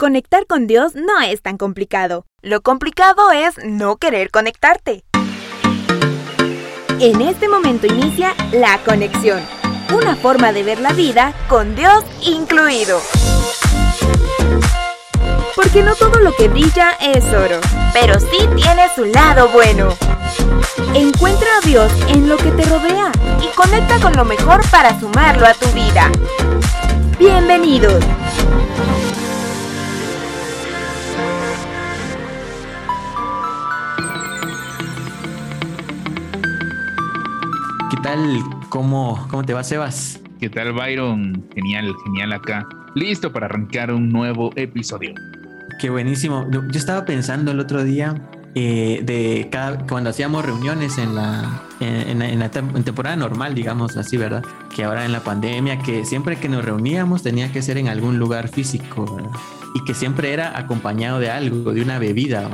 Conectar con Dios no es tan complicado. Lo complicado es no querer conectarte. En este momento inicia la conexión, una forma de ver la vida con Dios incluido. Porque no todo lo que brilla es oro, pero sí tiene su lado bueno. Encuentra a Dios en lo que te rodea y conecta con lo mejor para sumarlo a tu vida. Bienvenidos. Tal? ¿Cómo, ¿Cómo te va, Sebas? ¿Qué tal, Byron? Genial, genial acá. Listo para arrancar un nuevo episodio. Qué buenísimo. Yo estaba pensando el otro día eh, de cada, cuando hacíamos reuniones en la, en, la temporada normal, digamos así, ¿verdad? Que ahora en la pandemia, que siempre que nos reuníamos tenía que ser en algún lugar físico, ¿verdad? Y que siempre era acompañado de algo, de una bebida,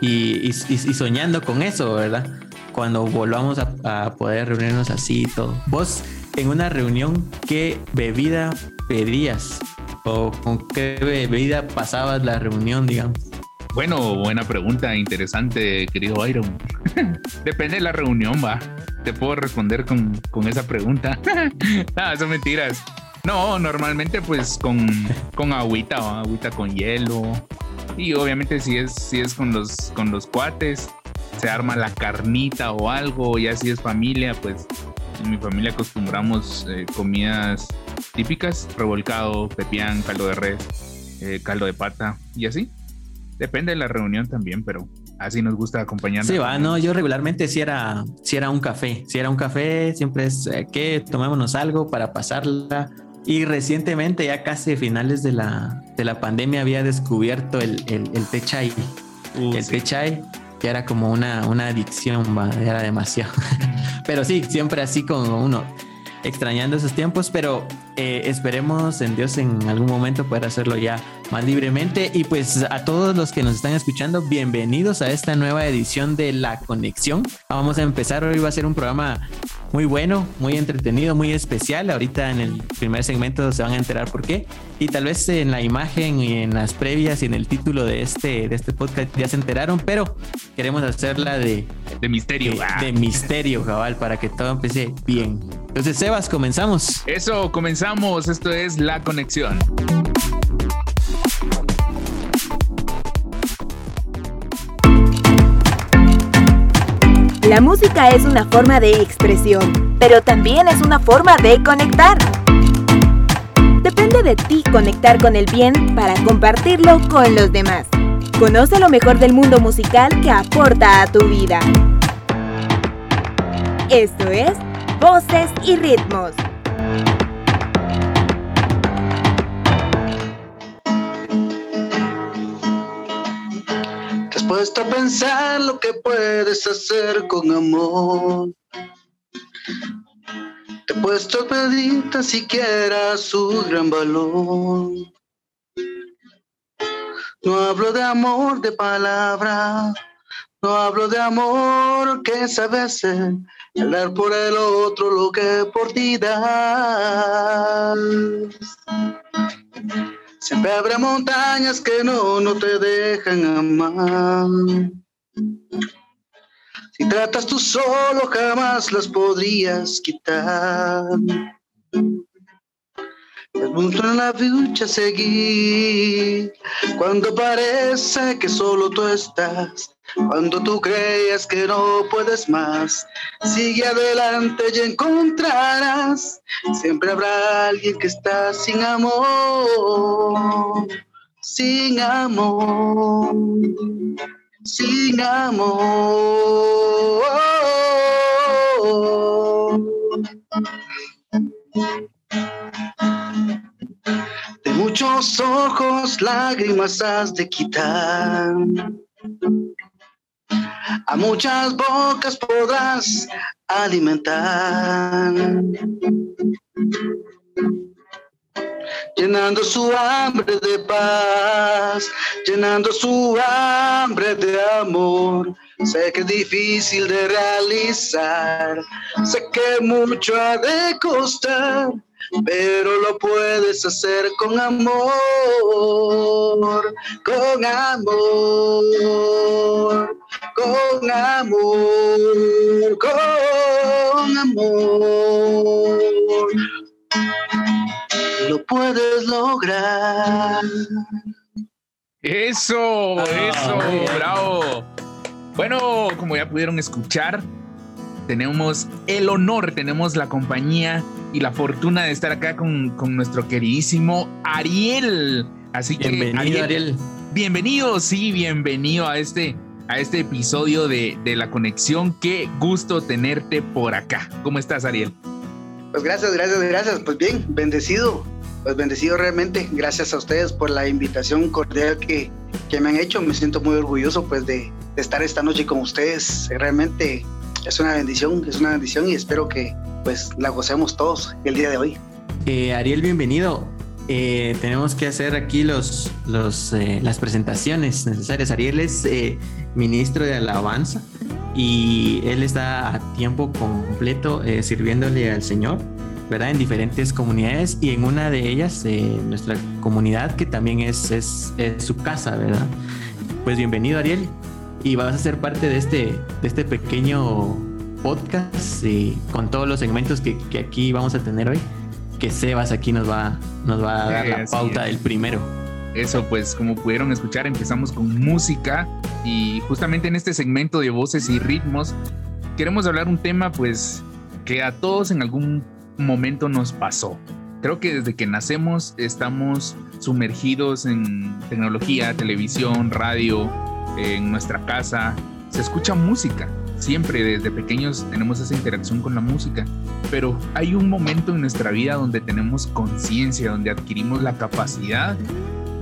y, y, soñando con eso, ¿verdad? Cuando volvamos a, a poder reunirnos así y todo. Vos, en una reunión, ¿qué bebida pedías? ¿O con qué bebida pasabas la reunión, digamos? Bueno, buena pregunta, interesante, querido Byron. Depende de la reunión, va. Te puedo responder con, con esa pregunta. ah, son mentiras. No, normalmente pues con, con agüita, agüita con hielo. Y obviamente si es, si es con los, con los cuates, se arma la carnita o algo, y así es familia, pues en mi familia acostumbramos eh, comidas típicas, revolcado, pepián, caldo de res, eh, caldo de pata y así. Depende de la reunión también, pero así nos gusta acompañar. Sí, va, no, yo regularmente si era, si era un café, si era un café, siempre es eh, que tomémonos algo para pasarla. Y recientemente, ya casi finales de la, de la pandemia, había descubierto el, el, el té chai. Uh, el sí. chai, que era como una, una adicción, era demasiado. Pero sí, siempre así como uno extrañando esos tiempos, pero eh, esperemos en Dios en algún momento poder hacerlo ya más libremente. Y pues a todos los que nos están escuchando, bienvenidos a esta nueva edición de La Conexión. Vamos a empezar, hoy va a ser un programa muy bueno, muy entretenido, muy especial. Ahorita en el primer segmento se van a enterar por qué. Y tal vez en la imagen y en las previas y en el título de este, de este podcast ya se enteraron, pero queremos hacerla de... De misterio. De, de misterio, cabal, para que todo empiece bien. Entonces, Sebas, comenzamos. Eso, comenzamos. Esto es La Conexión. La música es una forma de expresión, pero también es una forma de conectar. Depende de ti conectar con el bien para compartirlo con los demás. Conoce lo mejor del mundo musical que aporta a tu vida. Esto es voces y ritmos. Puesto a pensar lo que puedes hacer con amor? Te he puesto a pedir tan siquiera su gran valor. No hablo de amor de palabra, no hablo de amor que sabe hacer hablar por el otro lo que por ti das. Siempre habrá montañas que no, no te dejan amar. Si tratas tú solo, jamás las podrías quitar. Es mucho en la lucha seguir cuando parece que solo tú estás cuando tú creas que no puedes más, sigue adelante y encontrarás. Siempre habrá alguien que está sin amor, sin amor, sin amor. Muchos ojos lágrimas has de quitar a muchas bocas podrás alimentar. Llenando su hambre de paz, llenando su hambre de amor. Sé que es difícil de realizar, sé que mucho ha de costar, pero lo puedes hacer con amor. con amor, con amor, con amor. Lo puedes lograr. Eso, Ah, eso, bien. bravo. Bueno, como ya pudieron escuchar, tenemos el honor, tenemos la compañía y la fortuna de estar acá con, con nuestro queridísimo Ariel. Así que, Bienvenido, Ariel. bienvenido, sí, bienvenido a este, a este episodio de, de La Conexión. Qué gusto tenerte por acá. ¿Cómo estás, Ariel? Pues gracias, gracias, gracias. Pues bien, bendecido. Pues bendecido realmente. Gracias a ustedes por la invitación cordial que, que me han hecho. Me siento muy orgulloso pues de, de estar esta noche con ustedes. Realmente es una bendición, es una bendición y espero que pues la gocemos todos el día de hoy. Eh, Ariel, bienvenido. Eh, tenemos que hacer aquí los, los, eh, las presentaciones necesarias. Ariel es eh, ministro de alabanza y él está a tiempo completo eh, sirviéndole al Señor, ¿verdad? En diferentes comunidades y en una de ellas, eh, nuestra comunidad, que también es, es, es su casa, ¿verdad? Pues bienvenido, Ariel. Y vas a ser parte de este, de este pequeño podcast y con todos los segmentos que, que aquí vamos a tener hoy que Sebas aquí nos va, nos va a dar Sí, la pauta del primero. Eso, pues como pudieron escuchar, empezamos con música y justamente en este segmento de voces y ritmos queremos hablar un tema pues que a todos en algún momento nos pasó. Creo que desde que nacemos estamos sumergidos en tecnología, televisión, radio, en nuestra casa. Se escucha música. Siempre desde pequeños tenemos esa interacción con la música. Pero hay un momento en nuestra vida donde tenemos conciencia, donde adquirimos la capacidad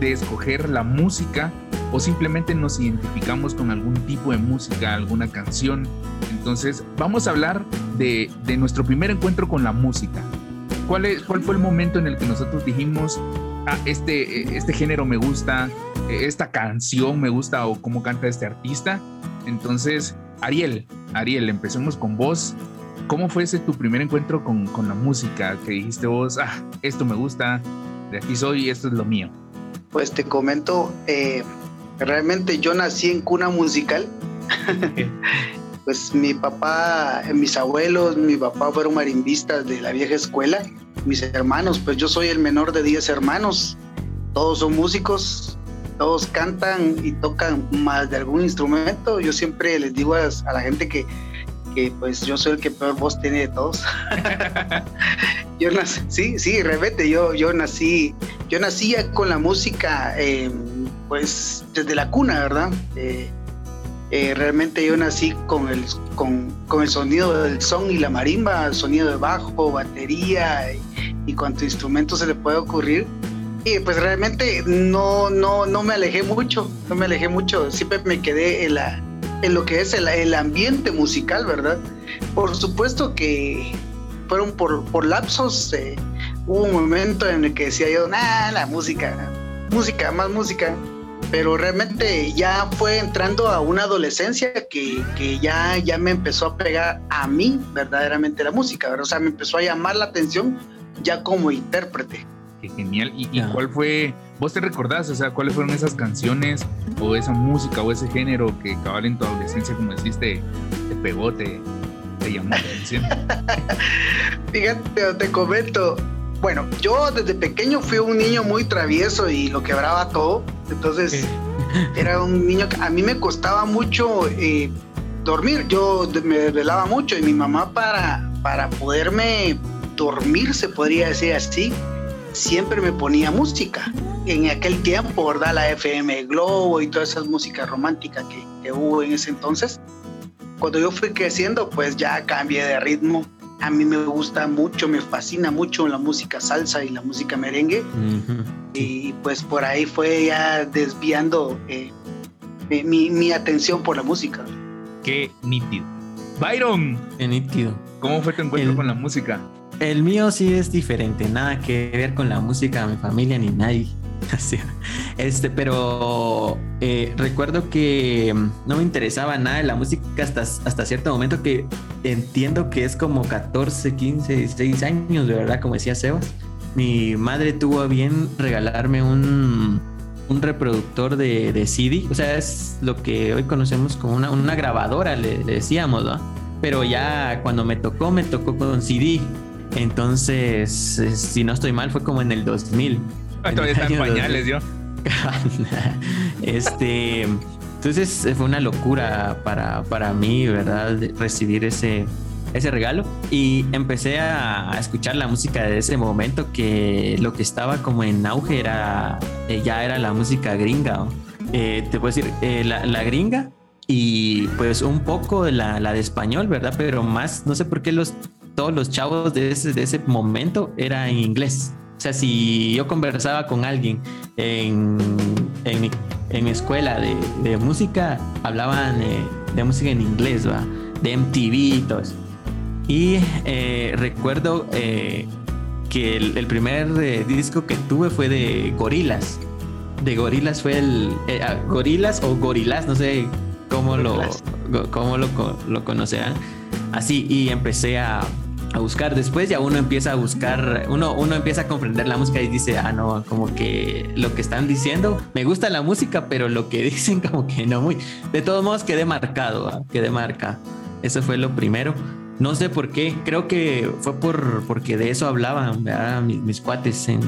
de escoger la música o simplemente nos identificamos con algún tipo de música, alguna canción. Entonces vamos a hablar de, nuestro primer encuentro con la música. ¿Cuál, es, ¿Cuál fue el momento en el que nosotros dijimos, ah, este, este género me gusta, esta canción me gusta o cómo canta este artista? Entonces, Ariel, Ariel, empecemos con vos. ¿Cómo fue ese tu primer encuentro con, con la música? Que dijiste vos, ah, esto me gusta, de aquí soy, esto es lo mío. Pues te comento, eh, realmente yo nací en cuna musical. pues mi papá, eh, mis abuelos, mi papá fueron marimbistas de la vieja escuela. Mis hermanos, pues yo soy el menor de 10 hermanos. Todos son músicos, todos cantan y tocan más de algún instrumento. Yo siempre les digo a, la gente que, que pues yo soy el que peor voz tiene de todos. yo nací, sí, sí, realmente yo, yo nací, yo nací con la música, eh, pues desde la cuna, ¿verdad? Eh, eh, realmente yo nací con el, con, con, el sonido del son y la marimba, el sonido de bajo, batería y, y cuanto instrumento se le puede ocurrir. Pues realmente no, no, no me alejé mucho, no me alejé mucho, siempre me quedé en, la, en lo que es el, ambiente musical, ¿verdad? Por supuesto que fueron por, por lapsos, eh, hubo un momento en el que decía yo, nah, la música, música, más música, pero realmente ya fue entrando a una adolescencia que, que, ya, ya me empezó a pegar a mí verdaderamente la música, ¿verdad? o sea, me empezó a llamar la atención ya como intérprete. Qué genial. ¿Y, y cuál fue, vos te recordás, o sea, cuáles fueron esas canciones o esa música o ese género que cabal en tu adolescencia, como deciste, te pegó, te, te llamó la atención? Fíjate, te comento, bueno, yo desde pequeño fui un niño muy travieso y lo quebraba todo. Entonces, era un niño que a mí me costaba mucho eh, dormir. Yo me desvelaba mucho y mi mamá para, para poderme dormir, se podría decir así, siempre me ponía música. En aquel tiempo, ¿verdad? La FM Globo y todas esas músicas románticas que, que hubo en ese entonces. Cuando yo fui creciendo, pues ya cambié de ritmo a mí me gusta mucho, me fascina mucho la música salsa y la música merengue. Uh -huh. Y pues por ahí fue ya desviando eh, mi, mi, atención por la música. Qué nítido. Byron. Qué nítido. ¿Cómo fue tu encuentro el, con la música? El mío sí es diferente, nada que ver con la música de mi familia ni nadie. este, pero eh, recuerdo que no me interesaba nada de la música hasta, hasta cierto momento que entiendo que es como 14, 15, 16 años, de verdad, como decía Sebas. Mi madre tuvo bien regalarme un, un reproductor de, de, CD, o sea, es lo que hoy conocemos como una, una grabadora, le, decíamos, ¿no? Pero ya cuando me tocó, me tocó con CD. Entonces, si no estoy mal, fue como en el 2000. Ah, todavía están pañales, yo. este, entonces fue una locura para, para mí, ¿verdad? Recibir ese, ese regalo y empecé a, escuchar la música de ese momento que lo que estaba como en auge era eh, ya era la música gringa eh, te puedo decir eh, la, gringa y pues un poco de la, la, de español verdad pero más no sé por qué los todos los chavos de ese, de ese momento era en inglés o sea si yo conversaba con alguien en, en, mi, en mi escuela de, de música hablaban de música en inglés va de MTV y todo eso y eh, recuerdo eh, que el, primer eh, disco que tuve fue de Gorilas. De Gorilas fue el. Ah, Gorilas o Gorilas, no sé cómo lo, cómo lo, lo conocerán. Así, y empecé a, a, buscar. Después ya uno empieza a buscar, uno, uno empieza a comprender la música y dice, ah, no, como que lo que están diciendo, me gusta la música, pero lo que dicen como que no muy. De todos modos quedé marcado, quedé marca. Eso fue lo primero. No sé por qué, creo que fue por, porque de eso hablaban mis, cuates en,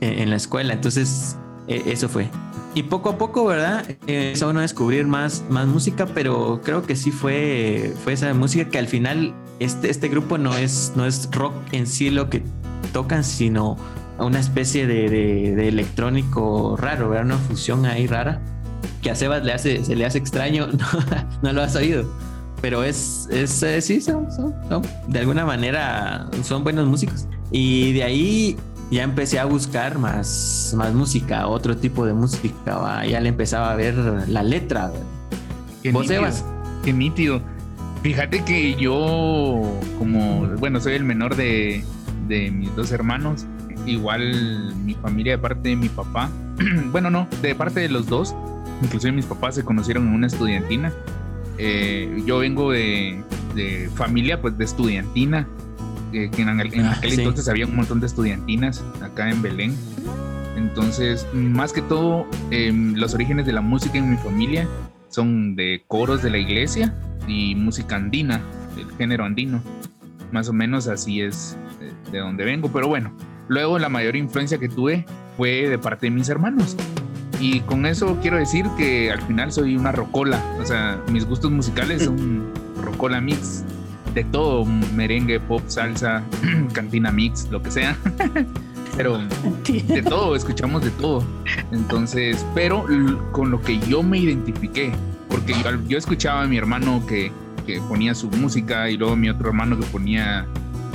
en, la escuela, entonces e, eso fue. Y poco a poco, ¿verdad? Empezó a uno a descubrir más, más música, pero creo que sí fue, fue esa música que al final este, este grupo no es, no es rock en sí lo que tocan, sino una especie de, de, electrónico raro, ¿verdad? Una fusión ahí rara que a Sebas le hace, se le hace extraño, no, no lo has oído pero es, es eh, sí, son, son, de alguna manera son buenos músicos. Y de ahí ya empecé a buscar más, más música, otro tipo de música, ya le empezaba a ver la letra. Qué ¿Vos, nítido, Qué nítido. Fíjate que yo, como, bueno, soy el menor de, de mis dos hermanos, igual mi familia de parte de mi papá, bueno, no, de parte de los dos, inclusive mis papás se conocieron en una estudiantina eh, yo vengo de, familia pues de estudiantina, eh, que en, ah, aquel entonces había un montón de estudiantinas acá en Belén. Entonces, más que todo, em, los orígenes de la música en mi familia son de coros de la iglesia y música andina, del género andino. Más o menos así es de, eh, de donde vengo. Pero bueno, luego la mayor influencia que tuve fue de parte de mis hermanos. Y con eso quiero decir que al final soy una rocola. O sea, mis gustos musicales son rocola mix. De todo, merengue, pop, salsa, cantina mix, lo que sea. pero de todo, escuchamos de todo. Entonces, pero con lo que yo me identifiqué, porque yo, escuchaba a mi hermano que, que, ponía su música y luego mi otro hermano que ponía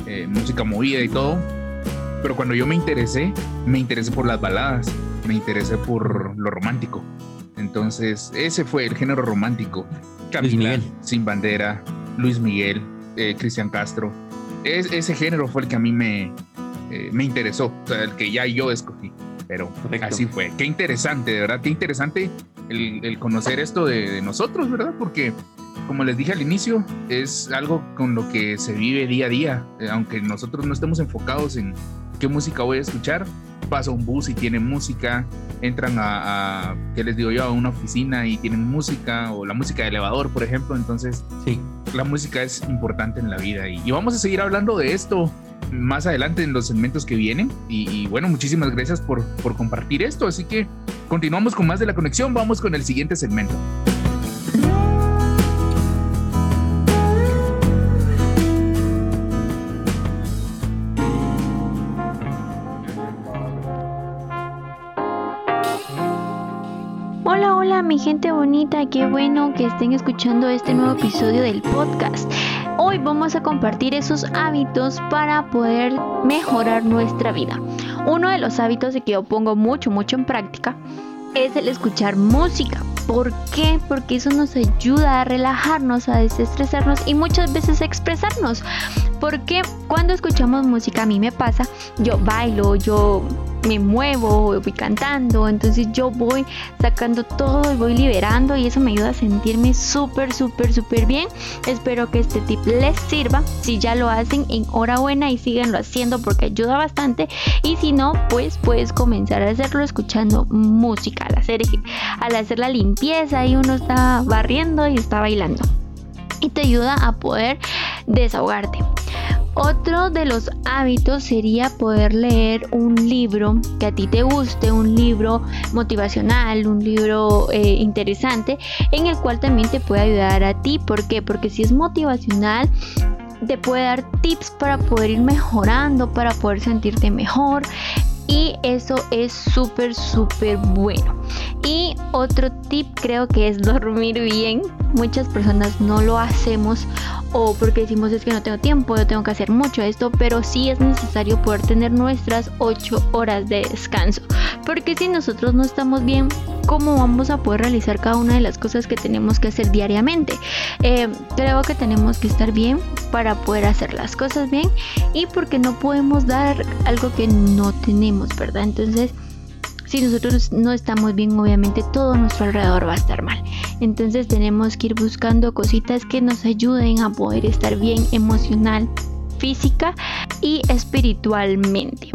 eh, música movida y todo. Pero cuando yo me interesé, me interesé por las baladas me interesé por lo romántico. Entonces, ese fue el género romántico. Camila, Sin Bandera, Luis Miguel, eh, Cristian Castro. Es, ese género fue el que a mí me, eh, me interesó, o sea, el que ya yo escogí. Pero así fue. Qué interesante, de verdad, qué interesante el, conocer esto de, nosotros, ¿verdad? Porque, como les dije al inicio, es algo con lo que se vive día a día. Eh, aunque nosotros no estemos enfocados en qué música voy a escuchar, pasa un bus y tiene música, entran a, ¿qué les digo yo?, a una oficina y tienen música, o la música de elevador, por ejemplo. Entonces, sí, la música es importante en la vida. Y, vamos a seguir hablando de esto más adelante en los segmentos que vienen. Y, bueno, muchísimas gracias por, por compartir esto. Así que continuamos con más de la conexión. Vamos con el siguiente segmento. mi gente bonita, qué bueno que estén escuchando este nuevo episodio del podcast. Hoy vamos a compartir esos hábitos para poder mejorar nuestra vida. Uno de los hábitos que yo pongo mucho, mucho en práctica es el escuchar música. ¿Por qué? Porque eso nos ayuda a relajarnos, a desestresarnos y muchas veces a expresarnos. Porque cuando escuchamos música, a mí me pasa, yo bailo, yo me muevo, voy cantando, entonces yo voy sacando todo y voy liberando y eso me ayuda a sentirme súper, súper, súper bien. Espero que este tip les sirva. Si ya lo hacen, enhorabuena y síganlo haciendo porque ayuda bastante. Y si no, pues puedes comenzar a hacerlo escuchando música al hacer, al hacer la limpieza y uno está barriendo y está bailando. Y te ayuda a poder desahogarte. Otro de los hábitos sería poder leer un libro que a ti te guste, un libro motivacional, un libro eh, interesante, en el cual también te puede ayudar a ti. ¿Por qué? Porque si es motivacional, te puede dar tips para poder ir mejorando, para poder sentirte mejor y eso es súper súper bueno. Y otro tip creo que es dormir bien. Muchas personas no lo hacemos o porque decimos es que no tengo tiempo yo tengo que hacer mucho esto pero sí es necesario poder tener nuestras 8 horas de descanso. Porque si nosotros no estamos bien cómo vamos a poder realizar cada una de las cosas que tenemos que hacer diariamente eh, creo que tenemos que estar bien para poder hacer las cosas bien y porque no podemos dar algo que no tenemos Entonces, si nosotros no estamos bien, obviamente todo nuestro alrededor va a estar mal. Entonces tenemos que ir buscando cositas que nos ayuden a poder estar bien emocional, física y espiritualmente.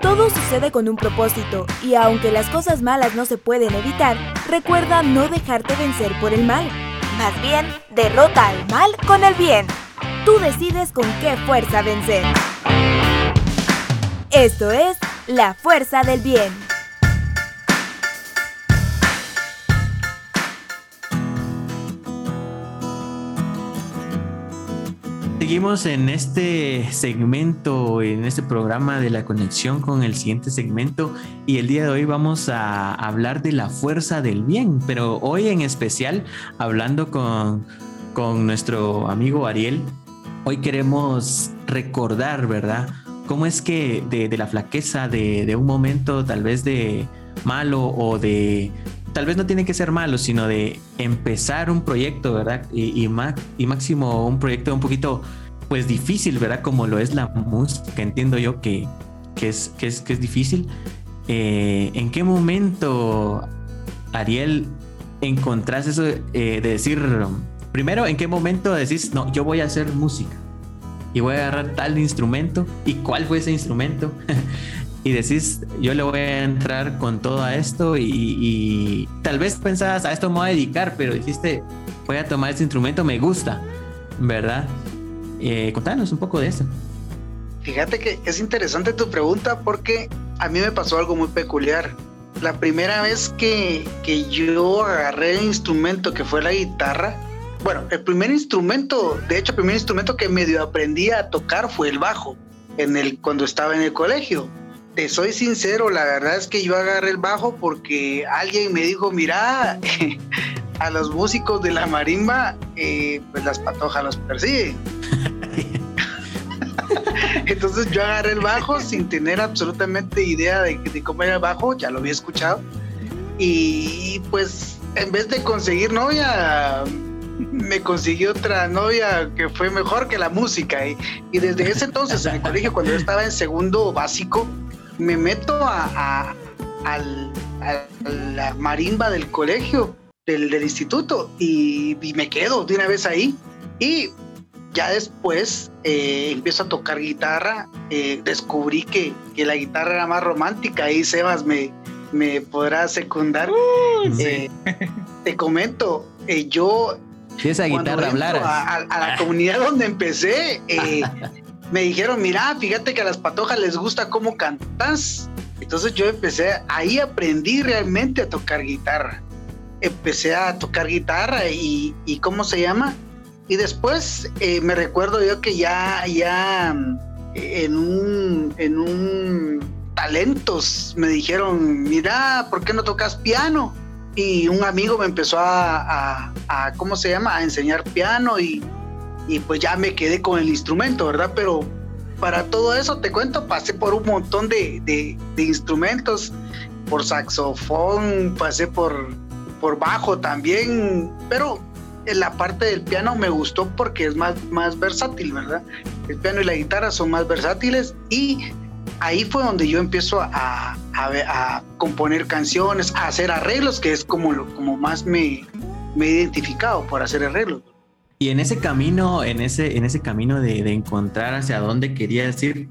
Todo sucede con un propósito y aunque las cosas malas no se pueden evitar, recuerda no dejarte vencer por el mal. Más bien, derrota al mal con el bien. Tú decides con qué fuerza vencer. Esto es la fuerza del bien. Seguimos en este segmento, en este programa de la conexión con el siguiente segmento y el día de hoy vamos a hablar de la fuerza del bien, pero hoy en especial hablando con, con nuestro amigo Ariel, hoy queremos recordar, ¿verdad? ¿Cómo es que de, la flaqueza, de, de un momento tal vez de malo o de tal vez no tiene que ser malo, sino de empezar un proyecto, ¿verdad? Y, y, máximo un proyecto un poquito, pues difícil, ¿verdad? Como lo es la música, entiendo yo que, es, que, es, que es difícil. Eh, ¿En qué momento, Ariel, encontrás eso eh, de decir, primero, ¿en qué momento decís, no, yo voy a hacer música? Y voy a agarrar tal instrumento. ¿Y cuál fue ese instrumento? y decís, yo le voy a entrar con todo a esto y, tal vez pensabas, a esto me voy a dedicar, pero dijiste, voy a tomar este instrumento, me gusta, ¿verdad? Eh, contanos un poco de eso. Fíjate que es interesante tu pregunta porque a mí me pasó algo muy peculiar. La primera vez que, que yo agarré el instrumento que fue la guitarra, bueno, el primer instrumento, de hecho, el primer instrumento que medio aprendí a tocar fue el bajo, en el, cuando estaba en el colegio te soy sincero, la verdad es que yo agarré el bajo porque alguien me dijo, mira, a los músicos de la marimba, eh, pues las patojas los persiguen. Entonces yo agarré el bajo sin tener absolutamente idea de, de, cómo era el bajo, ya lo había escuchado. Y pues en vez de conseguir novia, me conseguí otra novia que fue mejor que la música. Y, y desde ese entonces en el colegio, cuando yo estaba en segundo básico, me meto a, la marimba del colegio, del, instituto, y, me quedo de una vez ahí. Y ya después eh, empiezo a tocar guitarra, eh, descubrí que, la guitarra era más romántica y Sebas me, me podrá secundar. Eh, te comento, yo... Si esa guitarra hablara. A, a, la comunidad donde empecé, me dijeron, mira, fíjate que a las patojas les gusta cómo cantas. Entonces yo empecé, ahí aprendí realmente a tocar guitarra. Empecé a tocar guitarra y, ¿cómo se llama? Y después eh, me recuerdo yo que ya, ya en un, en un talentos me dijeron, mira, ¿por qué no tocas piano? Y un amigo me empezó a, a ¿cómo se llama? A enseñar piano y, y pues ya me quedé con el instrumento, ¿verdad? Pero para todo eso, te cuento, pasé por un montón de, de, instrumentos, por saxofón, pasé por, por bajo también, pero en la parte del piano me gustó porque es más, más versátil, ¿verdad? El piano y la guitarra son más versátiles y ahí fue donde yo empiezo a, a, componer canciones, a hacer arreglos, que es como, lo, como más me, me he identificado por hacer arreglos. Y en ese camino, en ese, en ese camino de, de encontrar hacia dónde querías ir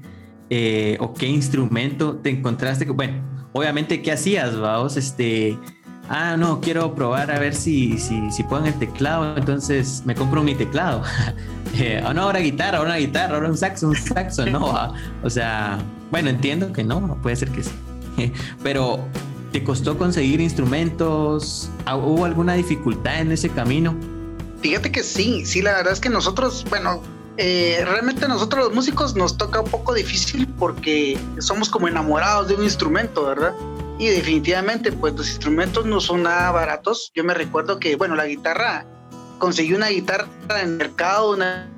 eh, o qué instrumento te encontraste, bueno, obviamente qué hacías, vamos, este, ah, no, quiero probar a ver si, si, si puedo el teclado, entonces me compro mi teclado. eh, no, ahora guitarra, ahora guitarra, ahora un saxo, un saxo, no, o sea, bueno, entiendo que no, puede ser que sí, pero ¿te costó conseguir instrumentos? ¿Hubo alguna dificultad en ese camino? Fíjate que sí, sí, la verdad es que nosotros, bueno, eh, realmente nosotros los músicos nos toca un poco difícil porque somos como enamorados de un instrumento, ¿verdad? Y definitivamente, pues los instrumentos no son nada baratos. Yo me recuerdo que, bueno, la guitarra, conseguí una guitarra en el mercado, una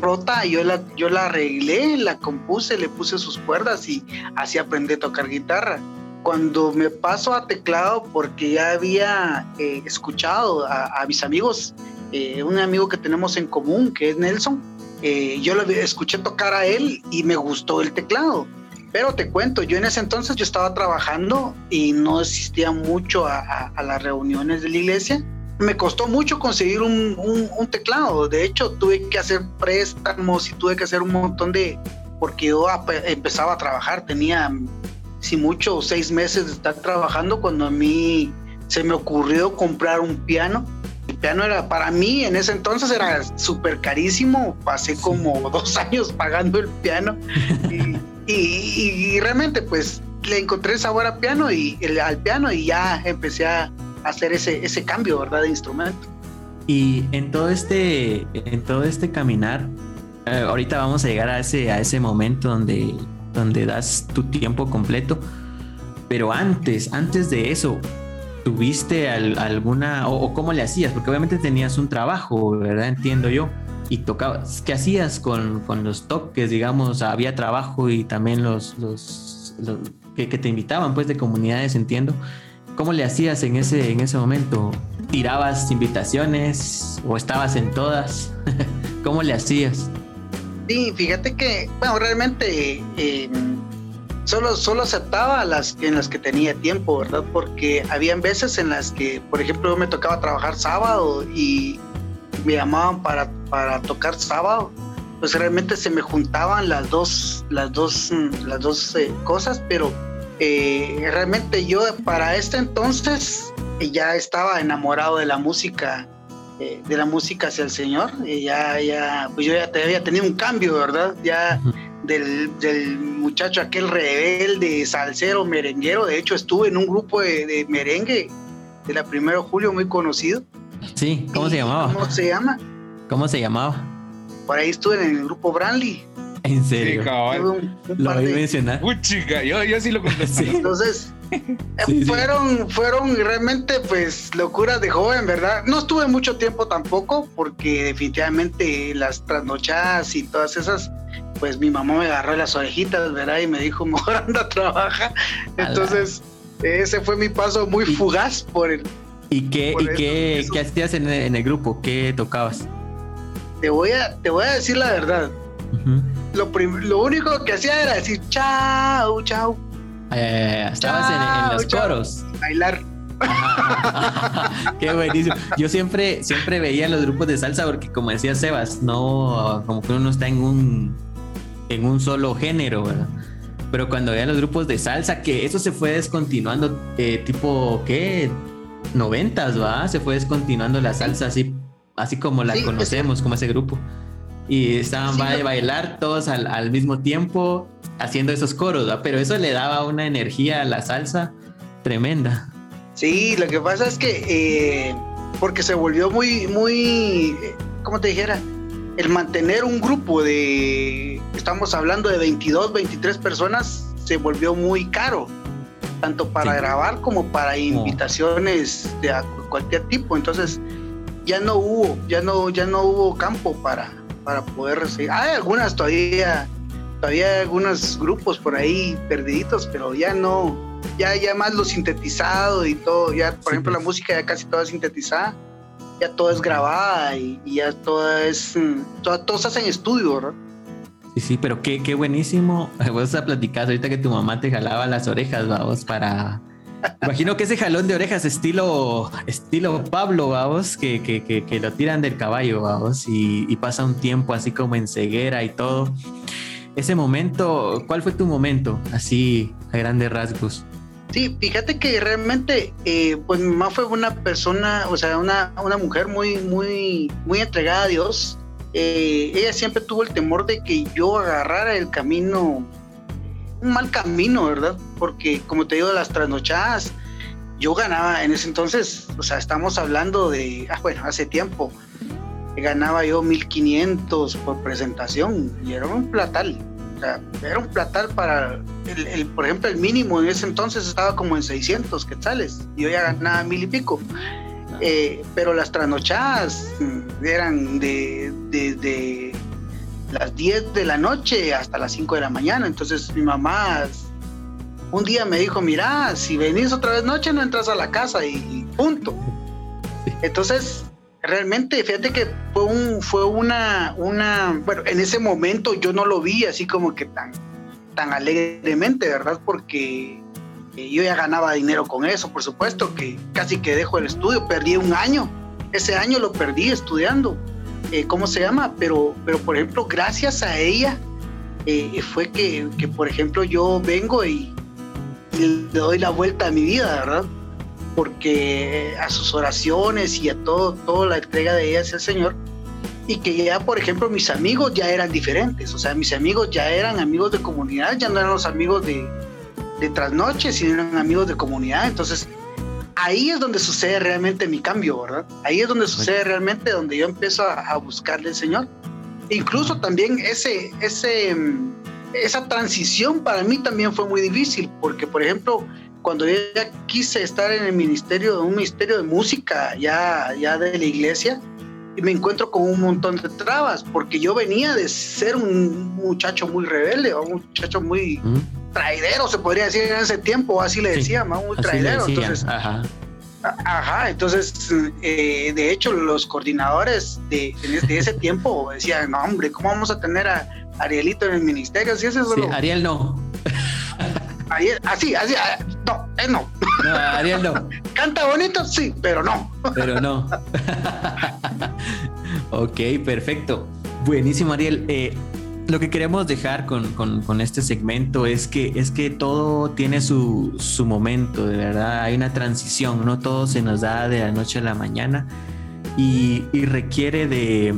rota, yo la, yo la arreglé, la compuse, le puse sus cuerdas y así aprendí a tocar guitarra. Cuando me paso a teclado, porque ya había eh, escuchado a, mis amigos, eh, un amigo que tenemos en común, que es Nelson, eh, yo lo escuché tocar a él y me gustó el teclado. Pero te cuento, yo en ese entonces yo estaba trabajando y no asistía mucho a, las reuniones de la iglesia. Me costó mucho conseguir un, teclado. De hecho, tuve que hacer préstamos y tuve que hacer un montón de... Porque yo empezaba a trabajar, tenía, si mucho, seis meses de estar trabajando cuando a mí se me ocurrió comprar un piano. Piano era, para mí en ese entonces era súper carísimo, pasé como dos años pagando el piano. y, realmente pues le encontré sabor al piano y al piano y ya empecé a hacer ese, ese cambio, ¿verdad? De instrumento. Y en todo este, en todo este caminar, eh, ahorita vamos a llegar a ese, a ese momento donde, donde das tu tiempo completo. Pero antes, antes de eso, ¿Tuviste alguna, o, cómo le hacías? Porque obviamente tenías un trabajo, ¿verdad? Entiendo yo. Y tocabas, ¿qué hacías con, con los toques? Digamos, había trabajo y también los, los, que, te invitaban, pues, de comunidades, entiendo. ¿Cómo le hacías en ese, en ese momento? ¿Tirabas invitaciones o estabas en todas? ¿Cómo le hacías? Sí, fíjate que, bueno, realmente eh, solo, solo aceptaba las en las que tenía tiempo, ¿verdad? Porque habían veces en las que, por ejemplo, me tocaba trabajar sábado y me llamaban para, para tocar sábado. Pues realmente se me juntaban las dos, las dos, las dos eh, cosas, pero eh, realmente yo para este entonces ya estaba enamorado de la música, eh, de la música hacia el Señor. ya, ya, pues yo ya había tenido un cambio, ¿verdad? Ya del, muchacho aquel rebelde, salsero, merenguero. De hecho, estuve en un grupo de, merengue de la primero julio muy conocido. Sí, ¿cómo se llamaba? ¿Cómo se llama? ¿Cómo se llamaba? Por ahí estuve en el grupo Branly. ¿En serio? lo voy a mencionar. Uy, chica, yo, yo sí lo conocí. Entonces, fueron, fueron realmente pues locuras de joven, ¿verdad? No estuve mucho tiempo tampoco, porque definitivamente las trasnochadas y todas esas pues mi mamá me agarró las orejitas, ¿verdad? Y me dijo, mejor anda, trabaja. Entonces, ese fue mi paso muy fugaz por el... ¿Y qué, y qué, qué hacías en el, grupo? ¿Qué tocabas? Te voy a, te voy a decir la verdad. lo, lo único que hacía era decir chao, chao. Eh, estabas en, los coros. Bailar. Qué buenísimo. Yo siempre, siempre veía los grupos de salsa porque como decía Sebas, no, como que uno está en un en un solo género, ¿verdad? Pero cuando vean los grupos de salsa, que eso se fue descontinuando, eh, tipo, ¿qué? Noventas, ¿va? Se fue descontinuando la salsa así, así como la conocemos, como ese grupo. Y estaban va a bailar todos al, mismo tiempo haciendo esos coros, ¿va? Pero eso le daba una energía a la salsa tremenda. Sí, lo que pasa es que eh, porque se volvió muy, muy, ¿cómo te dijera? el mantener un grupo de, estamos hablando de 22, 23 personas, se volvió muy caro, tanto para grabar como para invitaciones de cualquier tipo. Entonces, ya no hubo, ya no, ya no hubo campo para, para poder recibir. Hay algunas todavía, todavía hay algunos grupos por ahí perdiditos, pero ya no, ya, ya más lo sintetizado y todo, ya por ejemplo la música ya casi toda sintetizada, ya todo es grabada y, ya todo es, mm, todo, todo se hace en estudio, ¿verdad? Sí, sí, pero qué, qué buenísimo. Vos a platicar ahorita que tu mamá te jalaba las orejas, vamos, para. Imagino que ese jalón de orejas estilo, estilo Pablo, vamos, que, que, que, lo tiran del caballo, vamos, y, y, pasa un tiempo así como en ceguera y todo. Ese momento, ¿cuál fue tu momento? Así, a grandes rasgos. Sí, fíjate que realmente, eh, pues mi mamá fue una persona, o sea, una, una mujer muy, muy, muy entregada a Dios. Eh, ella siempre tuvo el temor de que yo agarrara el camino, un mal camino, ¿verdad? Porque, como te digo, las trasnochadas, yo ganaba en ese entonces, o sea, estamos hablando de, ah, bueno, hace tiempo, ganaba yo 1500 por presentación y era un platal era un platal para, el, por ejemplo, el mínimo en ese entonces estaba como en 600 quetzales y yo ya ganaba mil y pico. Eh, pero las trasnochadas eran de, de, las 10 de la noche hasta las 5 de la mañana. Entonces mi mamá un día me dijo, mira, si venís otra vez noche no entras a la casa y punto. Entonces realmente, fíjate que fue un, fue una, una, bueno, en ese momento yo no lo vi así como que tan, tan alegremente, ¿verdad? Porque yo ya ganaba dinero con eso, por supuesto, que casi que dejo el estudio, perdí un año, ese año lo perdí estudiando, eh, ¿cómo se llama? Pero, pero por ejemplo, gracias a ella eh, fue que, que, por ejemplo, yo vengo y, le doy la vuelta a mi vida, ¿verdad? porque a sus oraciones y a todo, toda la entrega de ella hacia el Señor, y que ya, por ejemplo, mis amigos ya eran diferentes, o sea, mis amigos ya eran amigos de comunidad, ya no eran los amigos de, de trasnoche, sino eran amigos de comunidad, entonces ahí es donde sucede realmente mi cambio, ¿verdad? Ahí es donde sucede realmente, donde yo empiezo a, buscarle al Señor. Incluso también ese, ese, esa transición para mí también fue muy difícil, porque, por ejemplo, cuando yo ya quise estar en el ministerio, un ministerio de música ya, ya de la iglesia, me encuentro con un montón de trabas, porque yo venía de ser un muchacho muy rebelde, un muchacho muy traidero, se podría decir en ese tiempo, así le decía, más muy traidero. Entonces, ajá. Ajá, entonces, eh, de hecho, los coordinadores de, de, ese tiempo decían, no, hombre, ¿cómo vamos a tener a Arielito en el ministerio? Si ese sí, Ariel no. así, así, ah, no, él no. No, Ariel no. Canta bonito, sí, pero no. Pero no. ok, perfecto. Buenísimo, Ariel. Eh, lo que queremos dejar con, este segmento es que, es que todo tiene su, momento, de verdad. Hay una transición, no todo se nos da de la noche a la mañana y, requiere de,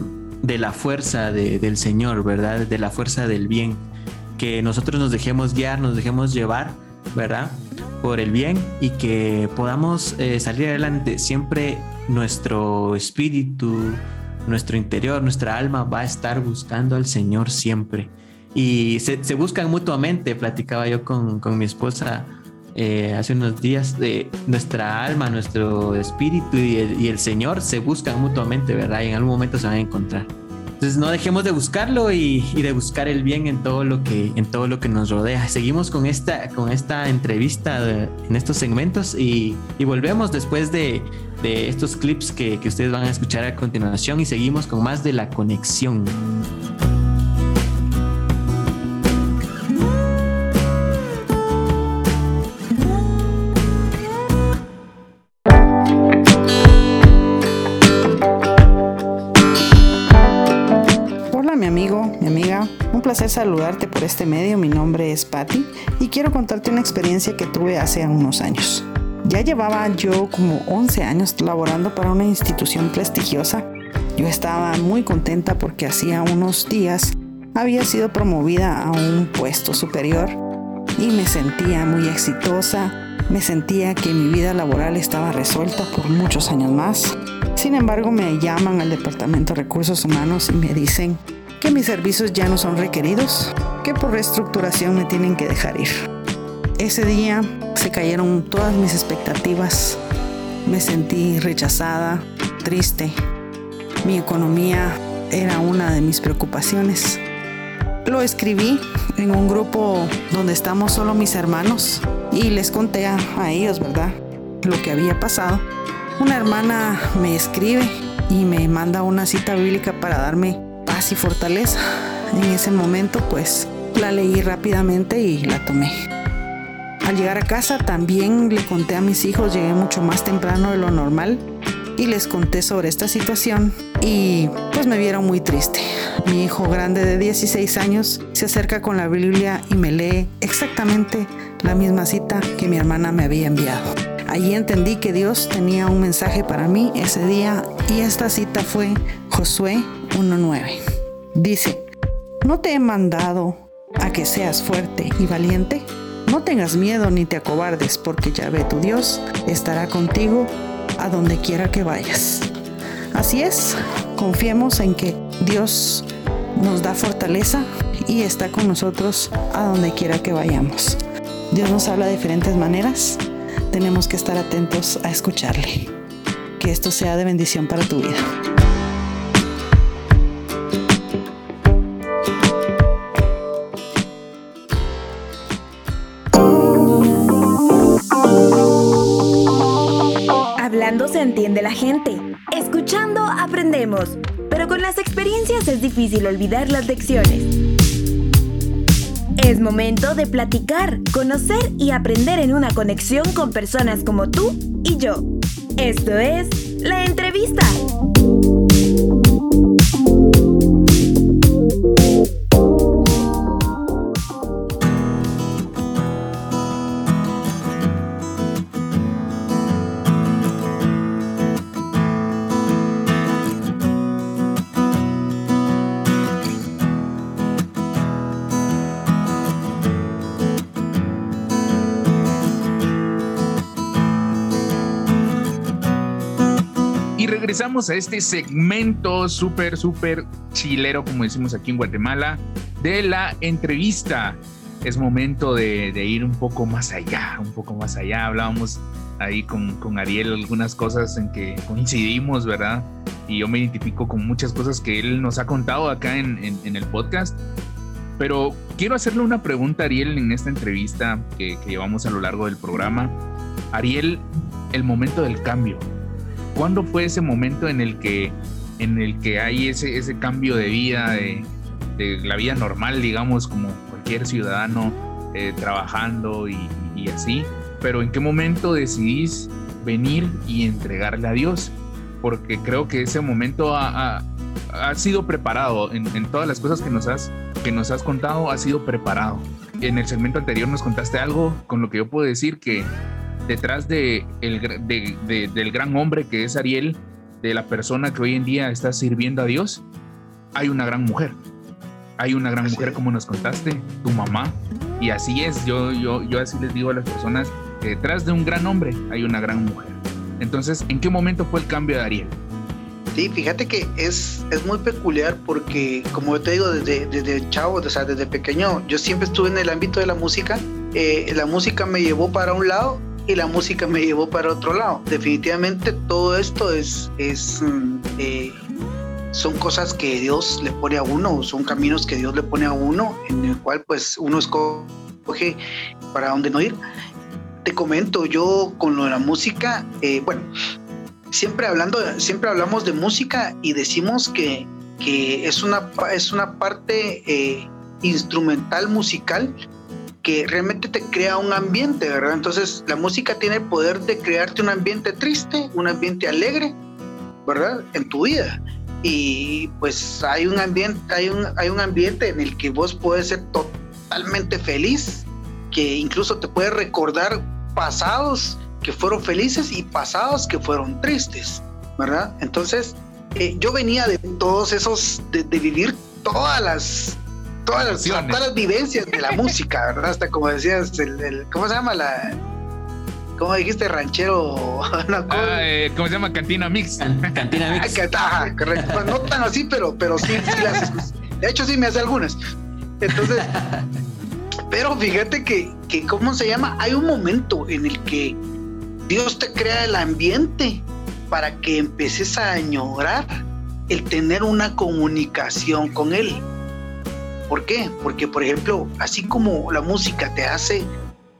la fuerza del Señor, ¿verdad? De la fuerza del bien que nosotros nos dejemos guiar, nos dejemos llevar, ¿verdad? Por el bien y que podamos eh, salir adelante. Siempre nuestro espíritu, nuestro interior, nuestra alma va a estar buscando al Señor siempre. Y se, buscan mutuamente, platicaba yo con, mi esposa eh, hace unos días, de nuestra alma, nuestro espíritu y el, y el Señor se buscan mutuamente, ¿verdad? Y en algún momento se van a encontrar. Entonces no dejemos de buscarlo y, de buscar el bien en todo lo que en todo lo que nos rodea. Seguimos con esta con esta entrevista en estos segmentos y, volvemos después de, estos clips que, que ustedes van a escuchar a continuación y seguimos con más de la conexión. Placer saludarte por este medio. Mi nombre es Patty y quiero contarte una experiencia que tuve hace unos años. Ya llevaba yo como 11 años laborando para una institución prestigiosa. Yo estaba muy contenta porque hacía unos días había sido promovida a un puesto superior y me sentía muy exitosa. Me sentía que mi vida laboral estaba resuelta por muchos años más. Sin embargo, me llaman al Departamento de Recursos Humanos y me dicen que mis servicios ya no son requeridos, que por reestructuración me tienen que dejar ir. Ese día se cayeron todas mis expectativas, me sentí rechazada, triste. Mi economía era una de mis preocupaciones. lo escribí en un grupo donde estamos solo mis hermanos y les conté a, ellos, ¿verdad? Lo que había pasado. Una hermana me escribe y me manda una cita bíblica para darme y fortaleza. En ese momento pues la leí rápidamente y la tomé. Al llegar a casa también le conté a mis hijos, llegué mucho más temprano de lo normal y les conté sobre esta situación y pues me vieron muy triste. Mi hijo grande de 16 años se acerca con la Biblia y me lee exactamente la misma cita que mi hermana me había enviado. Allí entendí que Dios tenía un mensaje para mí ese día y esta cita fue Josué 1.9. Dice, ¿no te he mandado a que seas fuerte y valiente? No tengas miedo ni te acobardes porque Yahvé tu Dios estará contigo a donde quiera que vayas. Así es, confiemos en que Dios nos da fortaleza y está con nosotros a donde quiera que vayamos. Dios nos habla de diferentes maneras, tenemos que estar atentos a escucharle. Que esto sea de bendición para tu vida. Entiende la gente, escuchando aprendemos, pero con las experiencias es difícil olvidar las lecciones. Es momento de platicar, conocer y aprender en una conexión con personas como tú y yo. Esto es La Entrevista. Regresamos a este segmento súper, súper chilero, como decimos aquí en Guatemala, de la entrevista. Es momento de, ir un poco más allá, un poco más allá. Hablábamos ahí con, con Ariel algunas cosas en que coincidimos, ¿verdad? Y yo me identifico con muchas cosas que él nos ha contado acá en, en, el podcast. Pero quiero hacerle una pregunta a Ariel en esta entrevista que, que llevamos a lo largo del programa. Ariel, el momento del cambio, ¿Cuándo fue ese momento en el que, en el que hay ese, ese cambio de vida, de, la vida normal, digamos, como cualquier ciudadano eh, trabajando y, así? Pero ¿en qué momento decidís venir y entregarle a Dios? Porque creo que ese momento ha, sido preparado en, en, todas las cosas que nos, has, que nos has contado, ha sido preparado. En el segmento anterior nos contaste algo con lo que yo puedo decir que detrás de el, del gran hombre que es Ariel, de la persona que hoy en día está sirviendo a Dios, hay una gran mujer. Hay una gran mujer, como nos contaste, tu mamá. Y así es, yo, yo, yo así les digo a las personas, que detrás de un gran hombre hay una gran mujer. Entonces, ¿en qué momento fue el cambio de Ariel? Sí, fíjate que es, es muy peculiar porque, como yo te digo, desde, desde chavo, o sea, desde pequeño, yo siempre estuve en el ámbito de la música. Eh, la música me llevó para un lado y la música me llevó para otro lado. Definitivamente todo esto es, es mm, eh, son cosas que Dios le pone a uno, son caminos que Dios le pone a uno, en el cual pues uno escoge para dónde no ir. Te comento, yo con lo de la música, eh, bueno, siempre hablando, siempre hablamos de música y decimos que, que es, una, es una parte eh, instrumental musical que realmente te crea un ambiente, ¿verdad? Entonces la música tiene el poder de crearte un ambiente triste, un ambiente alegre, ¿verdad? En tu vida. Y pues hay un ambiente, hay un, hay un ambiente en el que vos puedes ser totalmente feliz, que incluso te puede recordar pasados que fueron felices y pasados que fueron tristes, ¿verdad? Entonces, eh, yo venía de todos esos, de vivir todas las todas las, todas las vivencias de la música, ¿verdad? Hasta como decías, el, ¿cómo se llama la, ¿Cómo dijiste? Ranchero. No, ¿cómo? Ah, eh, ¿cómo se llama? Cantina Mix. Cantina Mix. Ah, correcto. No tan así, pero, pero sí, sí las, De hecho, sí me hace algunas. Entonces, pero fíjate que, que, ¿cómo se llama? Hay un momento en el que Dios te crea el ambiente para que empeces a añorar el tener una comunicación con Él. ¿Por qué? Porque, por ejemplo, así como la música te hace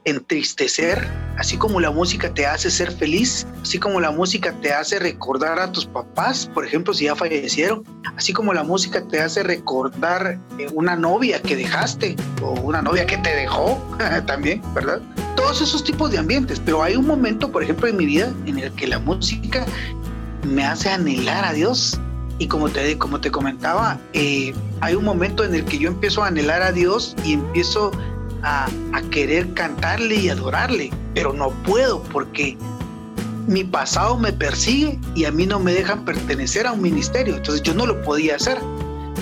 entristecer, así como la música te hace ser feliz, así como la música te hace recordar a tus papás, por ejemplo, si ya fallecieron, así como la música te hace recordar eh, una novia que dejaste o una novia que te dejó también, ¿verdad? Todos esos tipos de ambientes, pero hay un momento, por ejemplo, en mi vida en el que la música me hace anhelar a Dios. Y como te, como te comentaba, eh, hay un momento en el que yo empiezo a anhelar a Dios y empiezo a, querer cantarle y adorarle, pero no puedo porque mi pasado me persigue y a mí no me dejan pertenecer a un ministerio. Entonces yo no lo podía hacer,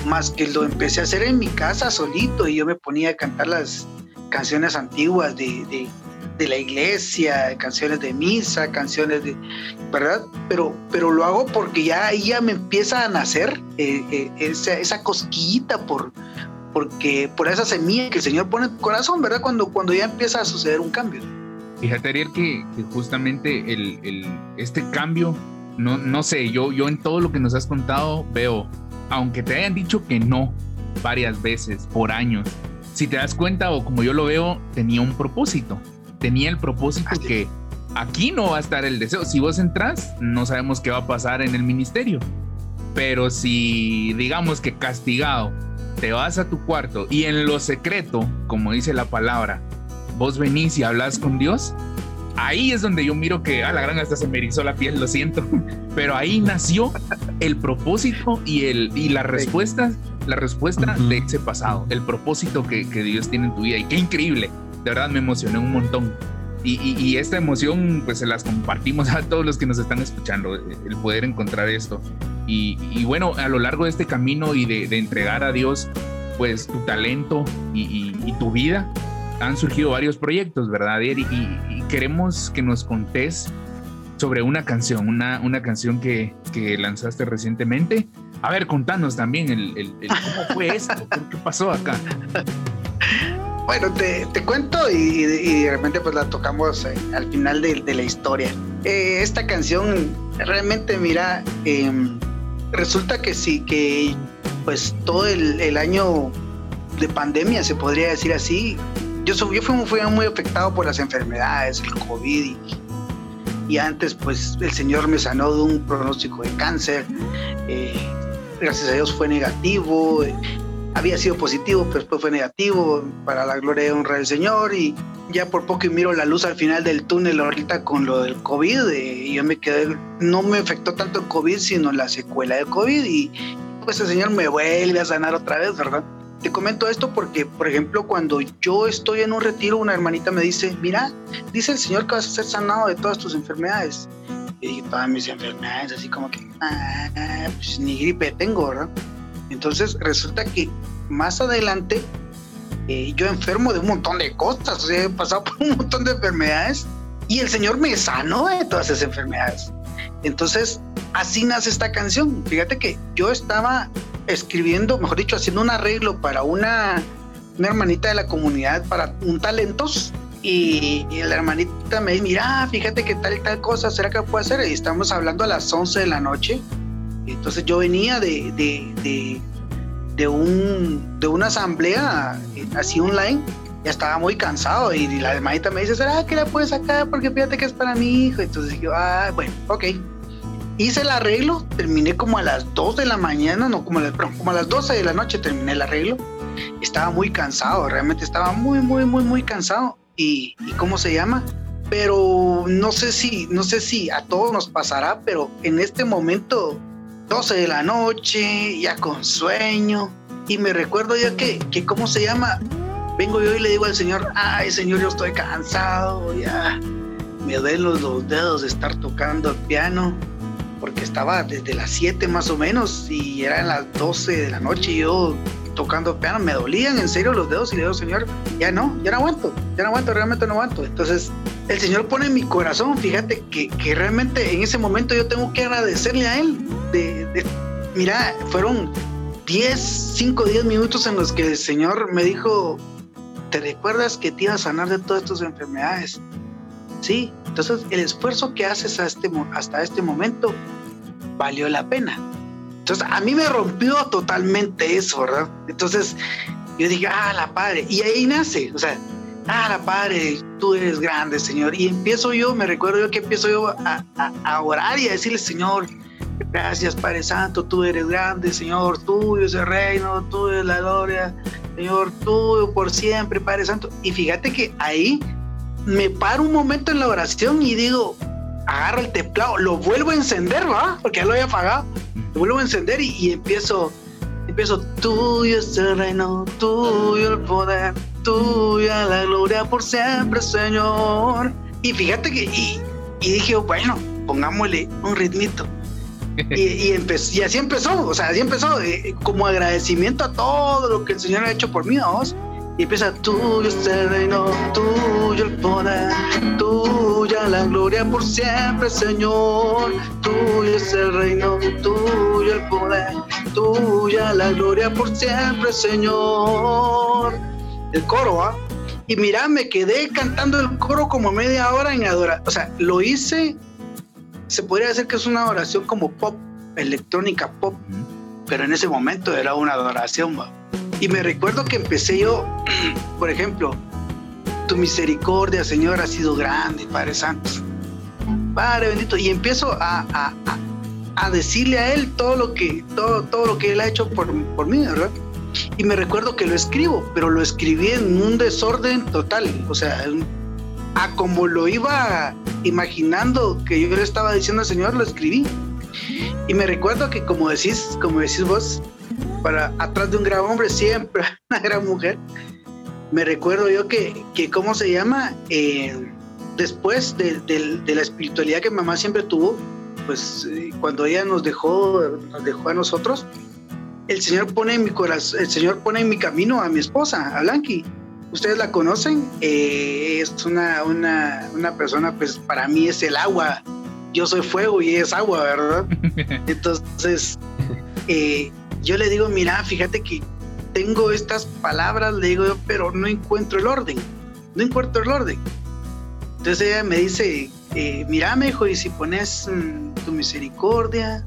más que lo empecé a hacer en mi casa solito y yo me ponía a cantar las canciones antiguas de, la iglesia, canciones de misa, canciones de, ¿verdad? Pero, pero lo hago porque ya ahí ya me empieza a nacer eh, eh, esa, esa cosquillita por, porque por esa semilla que el Señor pone en tu corazón, ¿verdad? Cuando, cuando ya empieza a suceder un cambio. Fíjate, Ariel, que, justamente el, el, este cambio, no, no sé, yo, yo en todo lo que nos has contado veo, aunque te hayan dicho que no varias veces, por años, si te das cuenta o como yo lo veo, tenía un propósito. Tenía el propósito que aquí no va a estar el deseo. Si vos entras, no sabemos qué va a pasar en el ministerio. Pero si digamos que castigado te vas a tu cuarto y en lo secreto, como dice la palabra, vos venís y hablas con Dios, ahí es donde yo miro que a la gran hasta se me erizó la piel, lo siento, pero ahí nació el propósito y, el, y la respuesta, la respuesta de ese pasado, el propósito que, que, Dios tiene en tu vida. Y qué increíble, de verdad me emocioné un montón. Y, y, esta emoción pues se las compartimos a todos los que nos están escuchando, el poder encontrar esto. Y, bueno, a lo largo de este camino y de, entregar a Dios, pues tu talento y, tu vida, han surgido varios proyectos, ¿verdad? Y, y, queremos que nos contés sobre una canción, una, una canción que, que lanzaste recientemente. A ver, contanos también el, el, cómo fue esto, qué pasó acá. Bueno, te, cuento y, de repente pues la tocamos eh, al final de, de la historia. Eh, esta canción realmente, mira, eh, resulta que sí, que pues todo el, año de pandemia, se podría decir así, yo, yo fui, fui, muy afectado por las enfermedades, el COVID y, y, antes pues el Señor me sanó de un pronóstico de cáncer, eh, gracias a Dios fue negativo, había sido positivo, pero después fue negativo, para la gloria y honra del Señor y ya por poco miro la luz al final del túnel ahorita con lo del COVID eh, y yo me quedé, no me afectó tanto el COVID, sino la secuela del COVID y pues el Señor me vuelve a sanar otra vez, ¿verdad? Te comento esto porque, por ejemplo, cuando yo estoy en un retiro, una hermanita me dice, mira, dice el Señor que vas a ser sanado de todas tus enfermedades. Y todas mis enfermedades, así como que, ah, pues ni gripe tengo, ¿verdad? Entonces resulta que más adelante eh, yo enfermo de un montón de cosas, o sea, he pasado por un montón de enfermedades y el Señor me sanó de todas esas enfermedades. Entonces, así nace esta canción. Fíjate que yo estaba escribiendo, mejor dicho, haciendo un arreglo para una, hermanita de la comunidad para un talentos y, la hermanita me dice, mira, fíjate que tal y tal cosa, ¿será que puedo hacer? Y estamos hablando a las 11 de la noche. Entonces yo venía de, de, de, un, de una asamblea eh, así online, ya estaba muy cansado y la hermanita me dice, ¿será que la puedes sacar? Porque fíjate que es para mi hijo. Entonces yo, ah, bueno, ok. Hice el arreglo, terminé como a las 2 de la mañana, no, como, como a las 12 de la noche terminé el arreglo. Estaba muy cansado, realmente estaba muy, muy, muy, muy cansado. ¿Y, y cómo se llama? Pero no sé si, no sé si a todos nos pasará, pero en este momento 12 de la noche, ya con sueño. Y me recuerdo ya que, que, ¿cómo se llama? Vengo yo y le digo al Señor, ay Señor, yo estoy cansado, ya me duelen los, dedos de estar tocando el piano, porque estaba desde las 7 más o menos y eran las 12 de la noche y yo tocando piano, me dolían en serio los dedos y le digo, Señor, ya no, ya no aguanto, ya no aguanto, realmente no aguanto. Entonces, el Señor pone en mi corazón, fíjate que, que realmente en ese momento yo tengo que agradecerle a Él. De, mira, fueron 10, 5, 10 minutos en los que el Señor me dijo, ¿te recuerdas que te iba a sanar de todas tus enfermedades? Sí, entonces el esfuerzo que haces este, hasta este momento valió la pena. Entonces, a mí me rompió totalmente eso, ¿verdad? Entonces, Yo dije, ah, la Padre. Y ahí nace, o sea, ah, la Padre, tú eres grande, Señor. Y empiezo yo, me recuerdo yo que empiezo yo a, orar y a decirle, Señor, gracias Padre Santo, tú eres grande, Señor, tuyo es el reino, tuyo es la gloria, Señor, tuyo por siempre, Padre Santo. Y fíjate que ahí me paro un momento en la oración y digo, agarro el templado, lo vuelvo a encender, ¿va? Porque ya lo había apagado. Lo vuelvo a encender y, empiezo, empiezo, tuyo es el reino, tuyo el poder, tuya la gloria por siempre, Señor. Y fíjate que, y, dije, bueno, pongámosle un ritmito. y, y, y, así empezó, o sea, así empezó, eh, como agradecimiento a todo lo que el Señor ha hecho por mí, vamos y empieza tuyo es el reino, tuyo el poder, tuya la gloria por siempre, Señor. Tuyo es el reino, tuyo el poder, tuya la gloria por siempre, Señor. El coro, ¿ah? Y mira, me quedé cantando el coro como media hora en adoración. O sea, lo hice, se podría decir que es una oración como pop, electrónica pop, pero en ese momento era una adoración, ¿va? Y me recuerdo que empecé yo, por ejemplo, tu misericordia, Señor, ha sido grande, Padre Santo. Padre bendito. Y empiezo a, a, decirle a Él todo lo que, todo, todo lo que Él ha hecho por, por mí, ¿verdad? Y me recuerdo que lo escribo, pero lo escribí en un desorden total. O sea, a como lo iba imaginando que yo le estaba diciendo al Señor, lo escribí. Y me recuerdo que como decís, como decís vos, para atrás de un gran hombre siempre una gran mujer. Me recuerdo yo que, que ¿cómo se llama? Eh, después de, la espiritualidad que mamá siempre tuvo, pues eh, cuando ella nos dejó, nos dejó a nosotros, el Señor pone en mi corazón, el Señor pone en mi camino a mi esposa, a Blanqui. Ustedes la conocen, eh, es una, una, una persona, pues para mí es el agua. Yo soy fuego y es agua, ¿verdad? Entonces, eh, yo le digo, mira, fíjate que tengo estas palabras, le digo, pero no encuentro el orden, no encuentro el orden. Entonces ella me dice, eh, mira, me y si pones mm, tu misericordia,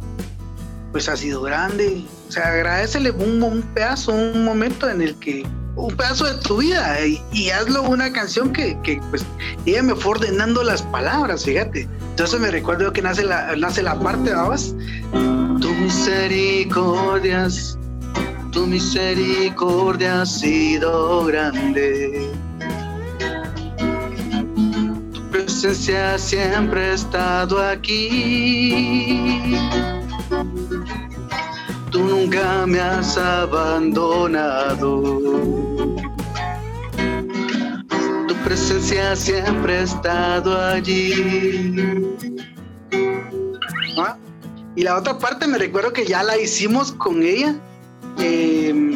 pues ha sido grande. O sea, agradecele un, pedazo, un momento en el que, un pedazo de tu vida y, hazlo una canción que, pues, ella me fue ordenando las palabras, fíjate. Entonces me recuerdo que nace la, nace la parte. Misericordias, tu misericordia ha sido grande. Tu presencia siempre ha estado aquí. Tú nunca me has abandonado. Tu presencia siempre ha estado allí. Y la otra parte me recuerdo que ya la hicimos con ella. Em,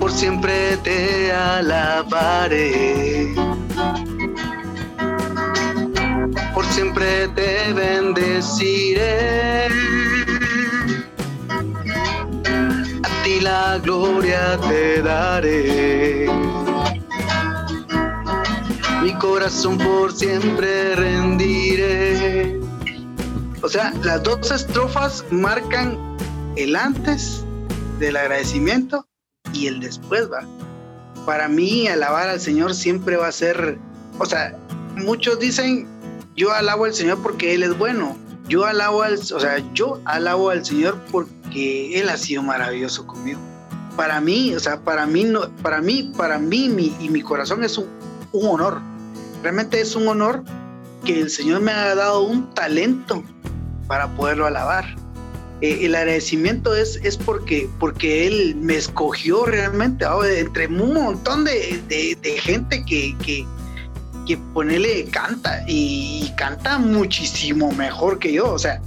por siempre te alabaré. Por siempre te bendeciré. A ti la gloria te daré. Mi corazón por siempre rendiré o sea, las dos estrofas marcan el antes del agradecimiento y el después, va. Para mí, alabar al Señor siempre va a ser, o sea, muchos dicen, yo alabo al Señor porque Él es bueno. Yo alabo al, o sea, yo alabo al Señor porque Él ha sido maravilloso conmigo. Para mí, o sea, para mí, no, para mí, para mí y mi corazón es un, un honor. Realmente es un honor que el Señor me ha dado un talento para poderlo alabar. Eh, el agradecimiento es, es porque, porque Él me escogió realmente entre un montón de, gente que, que, que ponele canta y canta muchísimo mejor que yo. O sea,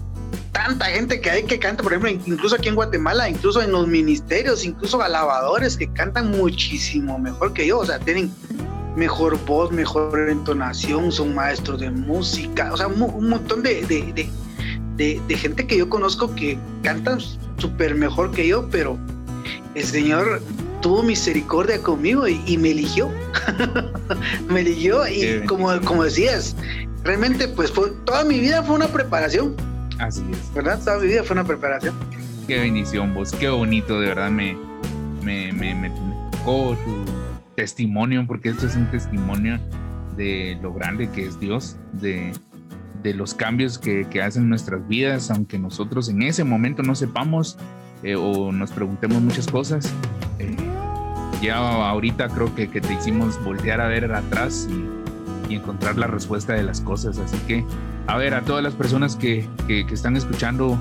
tanta gente que hay que canta, por ejemplo, incluso aquí en Guatemala, incluso en los ministerios, incluso alabadores que cantan muchísimo mejor que yo. O sea, tienen mejor voz, mejor entonación, son maestros de música, o sea, un, montón de, de, gente que yo conozco que cantan súper mejor que yo, pero el Señor tuvo misericordia conmigo y, me eligió. me eligió y como, como decías, realmente pues fue, toda mi vida fue una preparación. Así es. ¿Verdad? Toda mi vida fue una preparación. Qué bendición vos, qué bonito, de verdad me, me, me, me tocó tu testimonio, porque esto es un testimonio de lo grande que es Dios, de, de los cambios que, que, hacen nuestras vidas, aunque nosotros en ese momento no sepamos eh, o nos preguntemos muchas cosas. Eh, ya ahorita creo que, que, te hicimos voltear a ver atrás y, encontrar la respuesta de las cosas. Así que, a ver, a todas las personas que, que están escuchando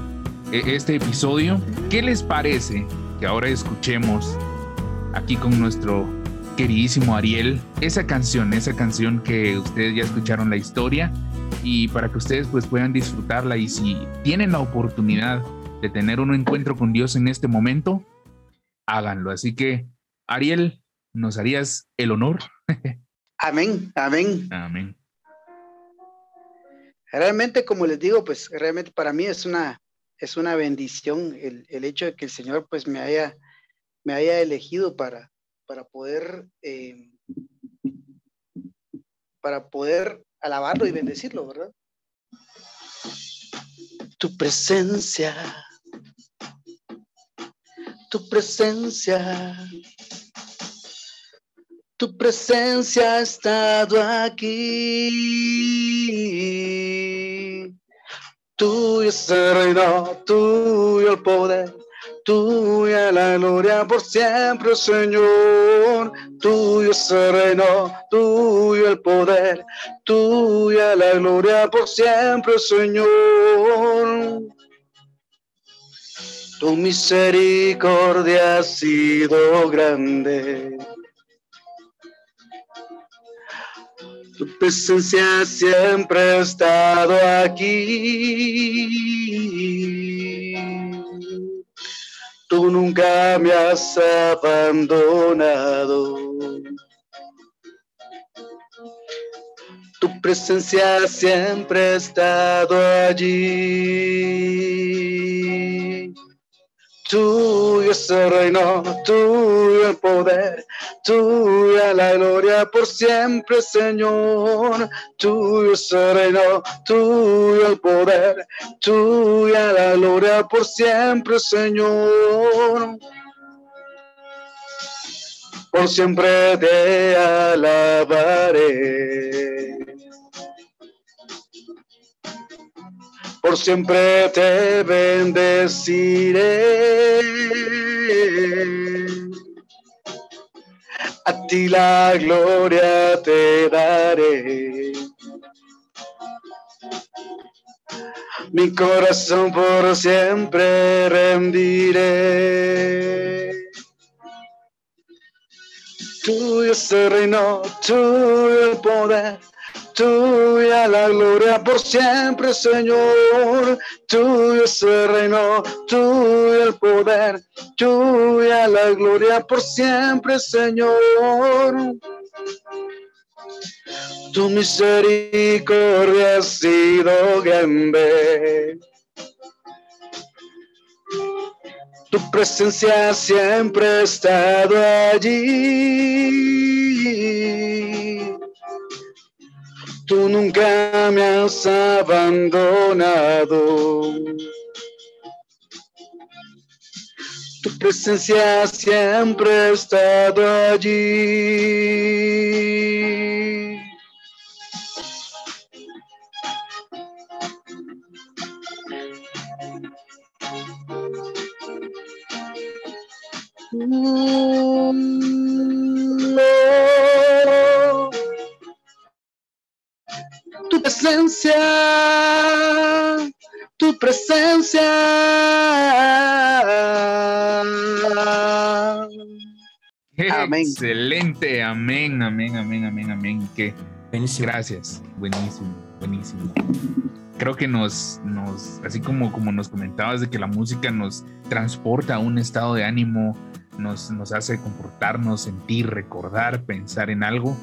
eh, este episodio, ¿qué les parece que ahora escuchemos aquí con nuestro queridísimo Ariel esa canción, esa canción que ustedes ya escucharon la historia y para que ustedes pues puedan disfrutarla y si tienen la oportunidad de tener un encuentro con Dios en este momento, háganlo. Así que, Ariel, ¿nos harías el honor? amén, amén. Amén. Realmente, como les digo, pues realmente para mí es una, es una bendición el, el hecho de que el Señor pues me haya, me haya elegido para, para poder, eh, para poder alabarlo y bendecirlo, ¿verdad? Tu presencia, tu presencia, tu presencia ha estado aquí. Tuyo es el reino, tuyo el poder Tuya la gloria por siempre, Señor. Tuyo es el reino, tuyo el poder. Tuya la gloria por siempre, Señor. Tu misericordia ha sido grande. Tu presencia siempre ha estado aquí tú nunca me has abandonado. Tu presencia siempre ha estado allí. Tuyo es el reino, tuyo el poder, tuya la gloria por siempre, Señor. Tuyo es el reino, tuyo el poder, tuya la gloria por siempre, Señor. Por siempre te alabaré. Por siempre te bendeciré. A ti la gloria te daré. Mi corazón por siempre rendiré. Tuyo es el reino, tuyo el poder Tuya la gloria por siempre, Señor. Tuyo es el reino, tuyo el poder. Tuya la gloria por siempre, Señor. Tu misericordia ha sido grande. Tu presencia siempre ha estado allí tú nunca me has abandonado. Tu presencia siempre ha estado allí. tu presencia, tu presencia. Amén. Excelente, amén, amén, amén, amén, amén. Qué gracias, buenísimo, buenísimo. Creo que nos, nos, así como, como nos comentabas de que la música nos transporta a un estado de ánimo, nos, nos hace comportarnos, sentir, recordar, pensar en algo.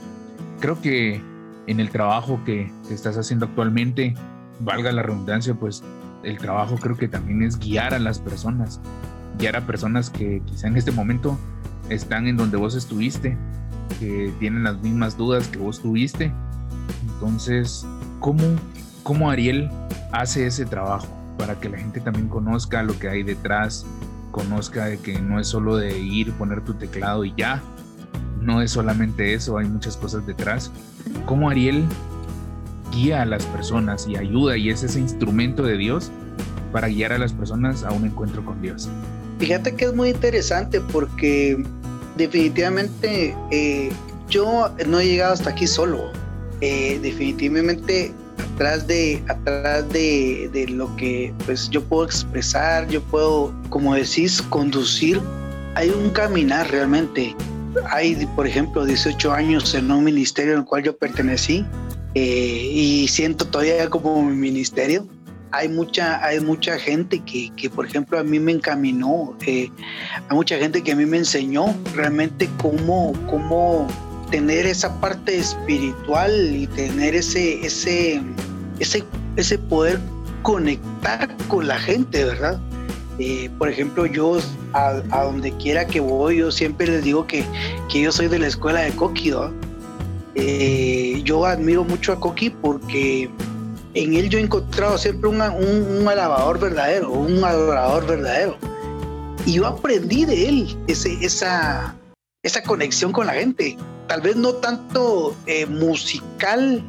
Creo que en el trabajo que, estás haciendo actualmente, valga la redundancia, pues el trabajo creo que también es guiar a las personas, guiar a personas que quizá en este momento están en donde vos estuviste, que tienen las mismas dudas que vos tuviste. Entonces, ¿cómo, cómo Ariel hace ese trabajo para que la gente también conozca lo que hay detrás? conozca de que no es solo de ir, poner tu teclado y ya. No es solamente eso, hay muchas cosas detrás. ¿Cómo Ariel guía a las personas y ayuda y es ese instrumento de Dios para guiar a las personas a un encuentro con Dios? Fíjate que es muy interesante porque definitivamente eh, yo no he llegado hasta aquí solo. Eh, definitivamente atrás de atrás de, de, lo que pues yo puedo expresar, yo puedo, como decís, conducir. Hay un caminar realmente. Hay, por ejemplo, 18 años en un ministerio al cual yo pertenecí eh, y siento todavía como mi ministerio hay mucha, hay mucha gente que, que, por ejemplo, a mí me encaminó, eh, hay mucha gente que a mí me enseñó realmente cómo, cómo tener esa parte espiritual y tener ese, ese, ese, ese poder conectar con la gente, ¿verdad? Eh, por ejemplo, yo a, donde quiera que voy, yo siempre les digo que, que yo soy de la escuela de Coqui, eh, yo admiro mucho a Coqui porque en él yo he encontrado siempre un, un, alabador verdadero, un adorador verdadero. Y yo aprendí de él ese, esa, esa conexión con la gente. Tal vez no tanto eh, musical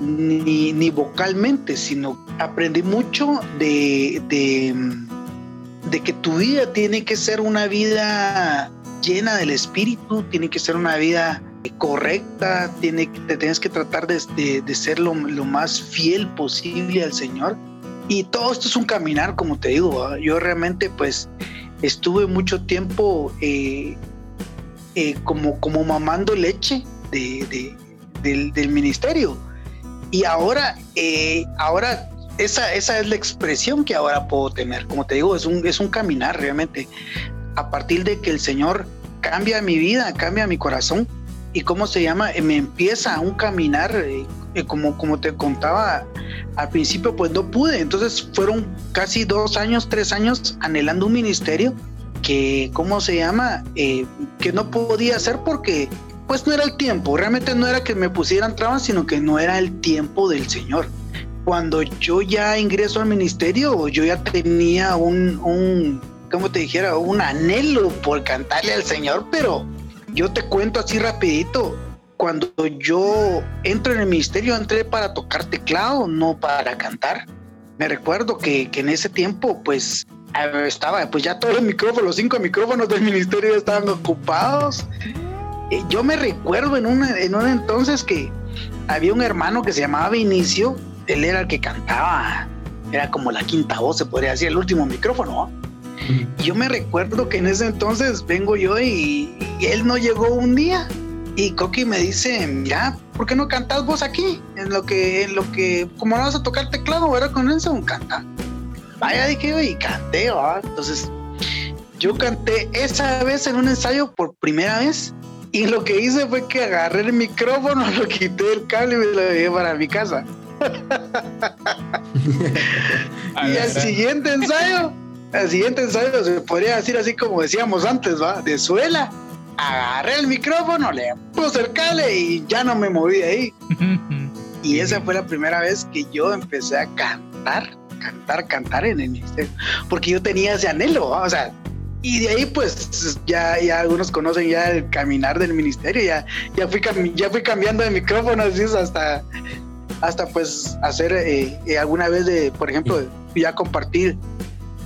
ni, ni, vocalmente, sino aprendí mucho de, de, de que tu vida tiene que ser una vida llena del espíritu, tiene que ser una vida correcta, tiene, te tienes que tratar de, de, ser lo, lo, más fiel posible al Señor. Y todo esto es un caminar, como te digo. yo realmente pues estuve mucho tiempo eh, eh, como, como mamando leche de, del, del, ministerio. Y ahora, eh, ahora esa, esa es la expresión que ahora puedo tener. Como te digo, es un, es un caminar realmente. A partir de que el Señor cambia mi vida, cambia mi corazón, y cómo se llama, eh, me empieza un caminar, eh, eh, como, como te contaba al principio, pues no pude. Entonces fueron casi dos años, tres años anhelando un ministerio que, ¿cómo se llama? que no podía hacer porque pues no era el tiempo. Realmente no era que me pusieran trabas, sino que no era el tiempo del Señor. Cuando yo ya ingreso al ministerio, yo ya tenía un, un como te dijera, un anhelo por cantarle al Señor, pero yo te cuento así rapidito. Cuando yo entro en el ministerio, entré para tocar teclado, no para cantar. Me recuerdo que, en ese tiempo, pues, estaba, pues ya todos los micrófonos, los cinco micrófonos del ministerio estaban ocupados. Eh, yo me recuerdo en un, en un entonces que había un hermano que se llamaba Vinicio, él era el que cantaba, era como la quinta voz, se podría decir, el último micrófono. Yo me recuerdo que en ese entonces vengo yo y, él no llegó un día. Y Coqui me dice, mira, ¿por qué no cantas vos aquí? En lo que, en lo que, como no vas a tocar teclado, era con eso, canta. Vaya, dije yo, y canté, Entonces, yo canté esa vez en un ensayo por primera vez. Y lo que hice fue que agarré el micrófono, lo quité del cable y me lo llevé para mi casa. y al siguiente ensayo el siguiente ensayo se podría decir así como decíamos antes, ¿va? De suela. Agarré el micrófono, le puse el cable y ya no me moví de ahí. y esa fue la primera vez que yo empecé a cantar, cantar, cantar en el ministerio. Porque yo tenía ese anhelo, o sea, y de ahí pues ya, ya algunos conocen ya el caminar del ministerio, ya, ya, fui, ya fui cambiando de micrófono hasta, hasta pues hacer eh, eh, alguna vez de, por ejemplo, ya compartir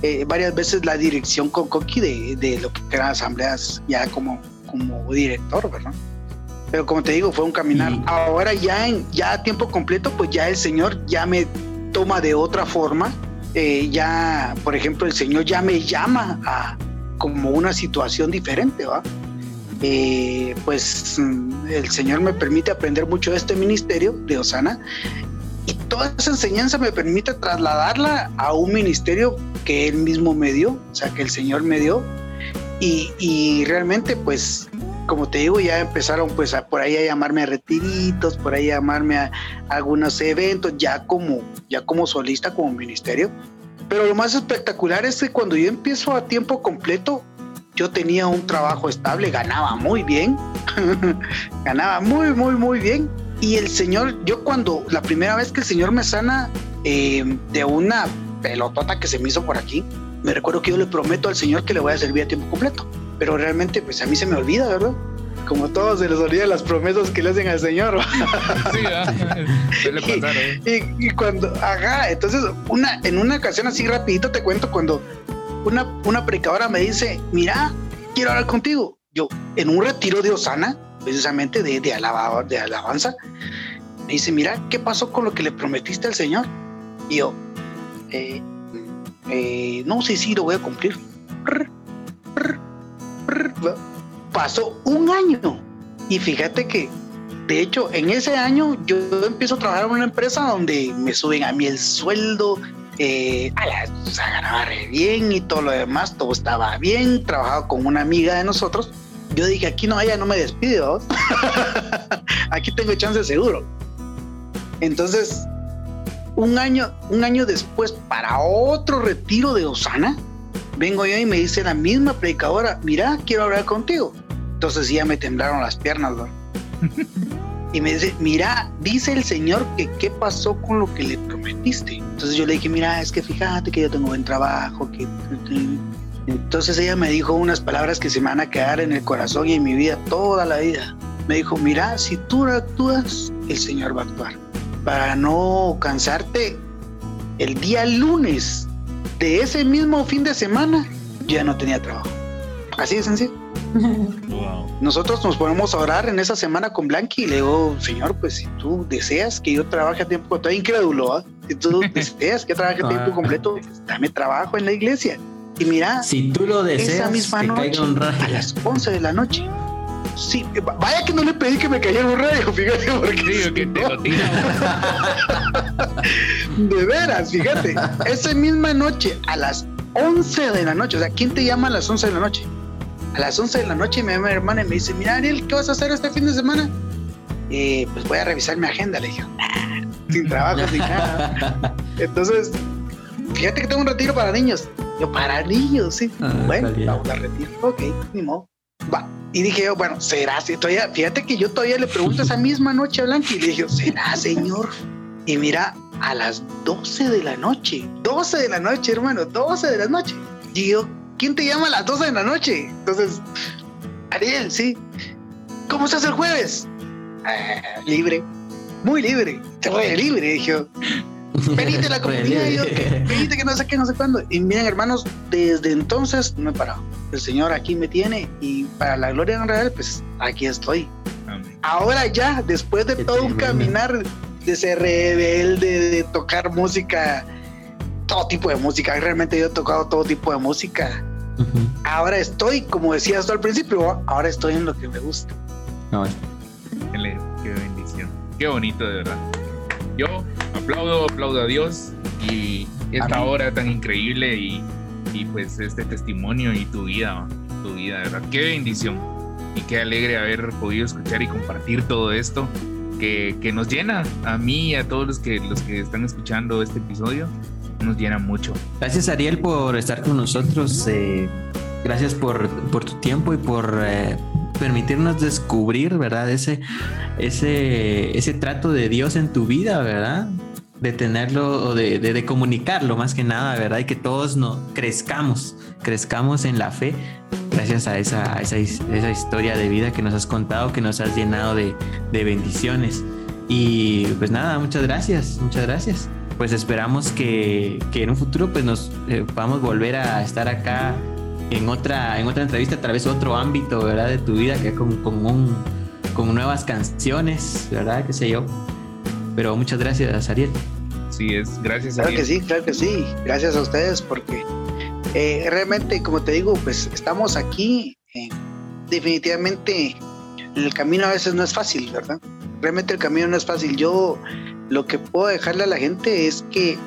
eh, varias veces la dirección con Coqui de, de, lo que eran asambleas ya como, como director, ¿verdad? Pero como te digo, fue un caminar. Ahora ya en ya a tiempo completo, pues ya el Señor ya me toma de otra forma. Eh, ya, por ejemplo, el Señor ya me llama a como una situación diferente, ¿va? Eh, pues mm, el Señor me permite aprender mucho de este ministerio de Osana y toda esa enseñanza me permite trasladarla a un ministerio que él mismo me dio, o sea, que el Señor me dio. Y, realmente, pues, como te digo, ya empezaron pues a, por ahí a llamarme a retiritos, por ahí a llamarme a, algunos eventos, ya como, ya como solista, como ministerio. Pero lo más espectacular es que cuando yo empiezo a tiempo completo, yo tenía un trabajo estable, ganaba muy bien, ganaba muy, muy, muy bien. Y el Señor, yo cuando, la primera vez que el Señor me sana eh, de una pelotota que se me hizo por aquí, me recuerdo que yo le prometo al Señor que le voy a servir a tiempo completo, pero realmente pues a mí se me olvida, ¿verdad? Como todos se les olvidan las promesas que le hacen al Señor. Sí, y, y, cuando, ajá, entonces una, en una ocasión así rapidito te cuento cuando una, una predicadora me dice, mira, quiero hablar contigo. Yo, en un retiro de Osana, precisamente de, de, de alabanza, me dice, mira, ¿qué pasó con lo que le prometiste al Señor? Y yo, eh, eh, no sé si lo voy a cumplir. Pasó un año y fíjate que, de hecho, en ese año yo empiezo a trabajar en una empresa donde me suben a mí el sueldo, eh, a la, o sea, ganaba re bien y todo lo demás, todo estaba bien, trabajaba con una amiga de nosotros. Yo dije, aquí no, ella no me despido, aquí tengo chance seguro. Entonces, un año, un año después, para otro retiro de Osana, vengo yo y me dice la misma predicadora, mira, quiero hablar contigo. Entonces ya me temblaron las piernas, ¿no? y me dice, mira, dice el Señor que qué pasó con lo que le prometiste. Entonces yo le dije, mira, es que fíjate que yo tengo buen trabajo, que... Entonces ella me dijo unas palabras que se me van a quedar en el corazón y en mi vida toda la vida. Me dijo, mira, si tú actúas, el Señor va a actuar para no cansarte, el día lunes de ese mismo fin de semana ya no tenía trabajo. Así de sencillo. Nosotros nos ponemos a orar en esa semana con Blanqui y le digo, Señor, pues si tú deseas que yo trabaje a tiempo, estoy incrédulo, ¿ah? si tú deseas que trabaje a tiempo completo, pues, dame trabajo en la iglesia. Y mira, si tú lo deseas, esa misma noche, a las 11 de la noche, Sí, vaya que no le pedí que me cayera un radio, fíjate, porque. que te De veras, fíjate. Esa misma noche, a las 11 de la noche, o sea, ¿quién te llama a las 11 de la noche? A las 11 de la noche me llama mi hermana y me dice: Mira, Ariel, ¿qué vas a hacer este fin de semana? Eh, pues voy a revisar mi agenda. Le dije: Sin trabajo, sin nada. Entonces, fíjate que tengo un retiro para niños. Yo, para niños, sí. Ah, bueno, vamos a retiro. Ok, ni modo. Va. Y dije yo, bueno, será así. Todavía, fíjate que yo todavía le pregunto esa misma noche a Blanqui y le dije, ¿será, señor? Y mira, a las 12 de la noche, 12 de la noche, hermano, 12 de la noche. Y yo, ¿quién te llama a las 12 de la noche? Entonces, Ariel, sí. ¿Cómo estás el jueves? Ah, libre, muy libre, libre, dije yo. Venite la comunidad, yo, venite que no sé qué, no sé cuándo. Y miren, hermanos, desde entonces no he parado. El Señor aquí me tiene y para la gloria de real, pues aquí estoy. Ahora ya, después de todo un caminar de ser rebelde, de tocar música, todo tipo de música, realmente yo he tocado todo tipo de música. Ahora estoy, como decías tú al principio, ahora estoy en lo que me gusta. Qué bendición. Qué bonito, de verdad. Yo aplaudo, aplaudo a Dios y esta hora tan increíble y, y, pues este testimonio y tu vida, tu vida, verdad. Qué bendición y qué alegre haber podido escuchar y compartir todo esto que, que nos llena a mí y a todos los que, los que están escuchando este episodio. Nos llena mucho. Gracias Ariel por estar con nosotros. Eh, gracias por, por, tu tiempo y por eh, permitirnos descubrir, ¿verdad? Ese, ese, ese trato de Dios en tu vida, ¿verdad? de tenerlo o de, de, comunicarlo más que nada, ¿verdad? Y que todos nos crezcamos, crezcamos en la fe gracias a esa, esa, esa, historia de vida que nos has contado, que nos has llenado de, de bendiciones. Y pues nada, muchas gracias, muchas gracias. Pues esperamos que, que en un futuro pues nos eh, podamos volver a estar acá en otra, en otra entrevista, a través de otro ámbito, ¿verdad? De tu vida, que con, con, un, con nuevas canciones, ¿verdad? Qué sé yo. Pero muchas gracias, Ariel. Sí, es, gracias. Claro que sí, claro que sí. Gracias a ustedes porque eh, realmente, como te digo, pues estamos aquí. Eh, definitivamente, el camino a veces no es fácil, ¿verdad? Realmente el camino no es fácil. Yo lo que puedo dejarle a la gente es que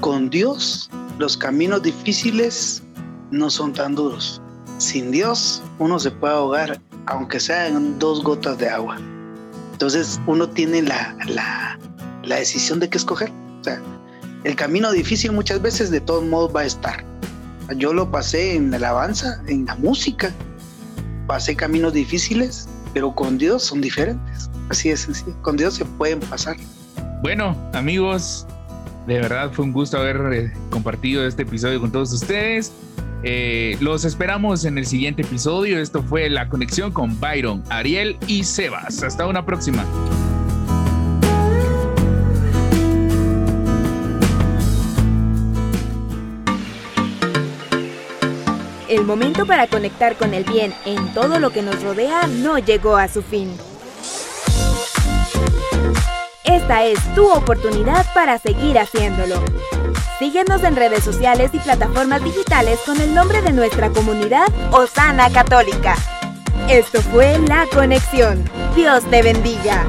con Dios los caminos difíciles no son tan duros. Sin Dios uno se puede ahogar, aunque sea en dos gotas de agua. Entonces uno tiene la, la, la decisión de qué escoger. O sea, el camino difícil muchas veces de todos modos va a estar. Yo lo pasé en la alabanza, en la música. Pasé caminos difíciles, pero con Dios son diferentes. Así es sencillo. Con Dios se pueden pasar. Bueno, amigos, De verdad fue un gusto haber eh, compartido este episodio con todos ustedes. Eh, los esperamos en el siguiente episodio. Esto fue la conexión con Byron, Ariel y Sebas. Hasta una próxima. El momento para conectar con el bien en todo lo que nos rodea no llegó a su fin. Esta es tu oportunidad para seguir haciéndolo. Síguenos en redes sociales y plataformas digitales con el nombre de nuestra comunidad Osana Católica. Esto fue La Conexión. Dios te bendiga.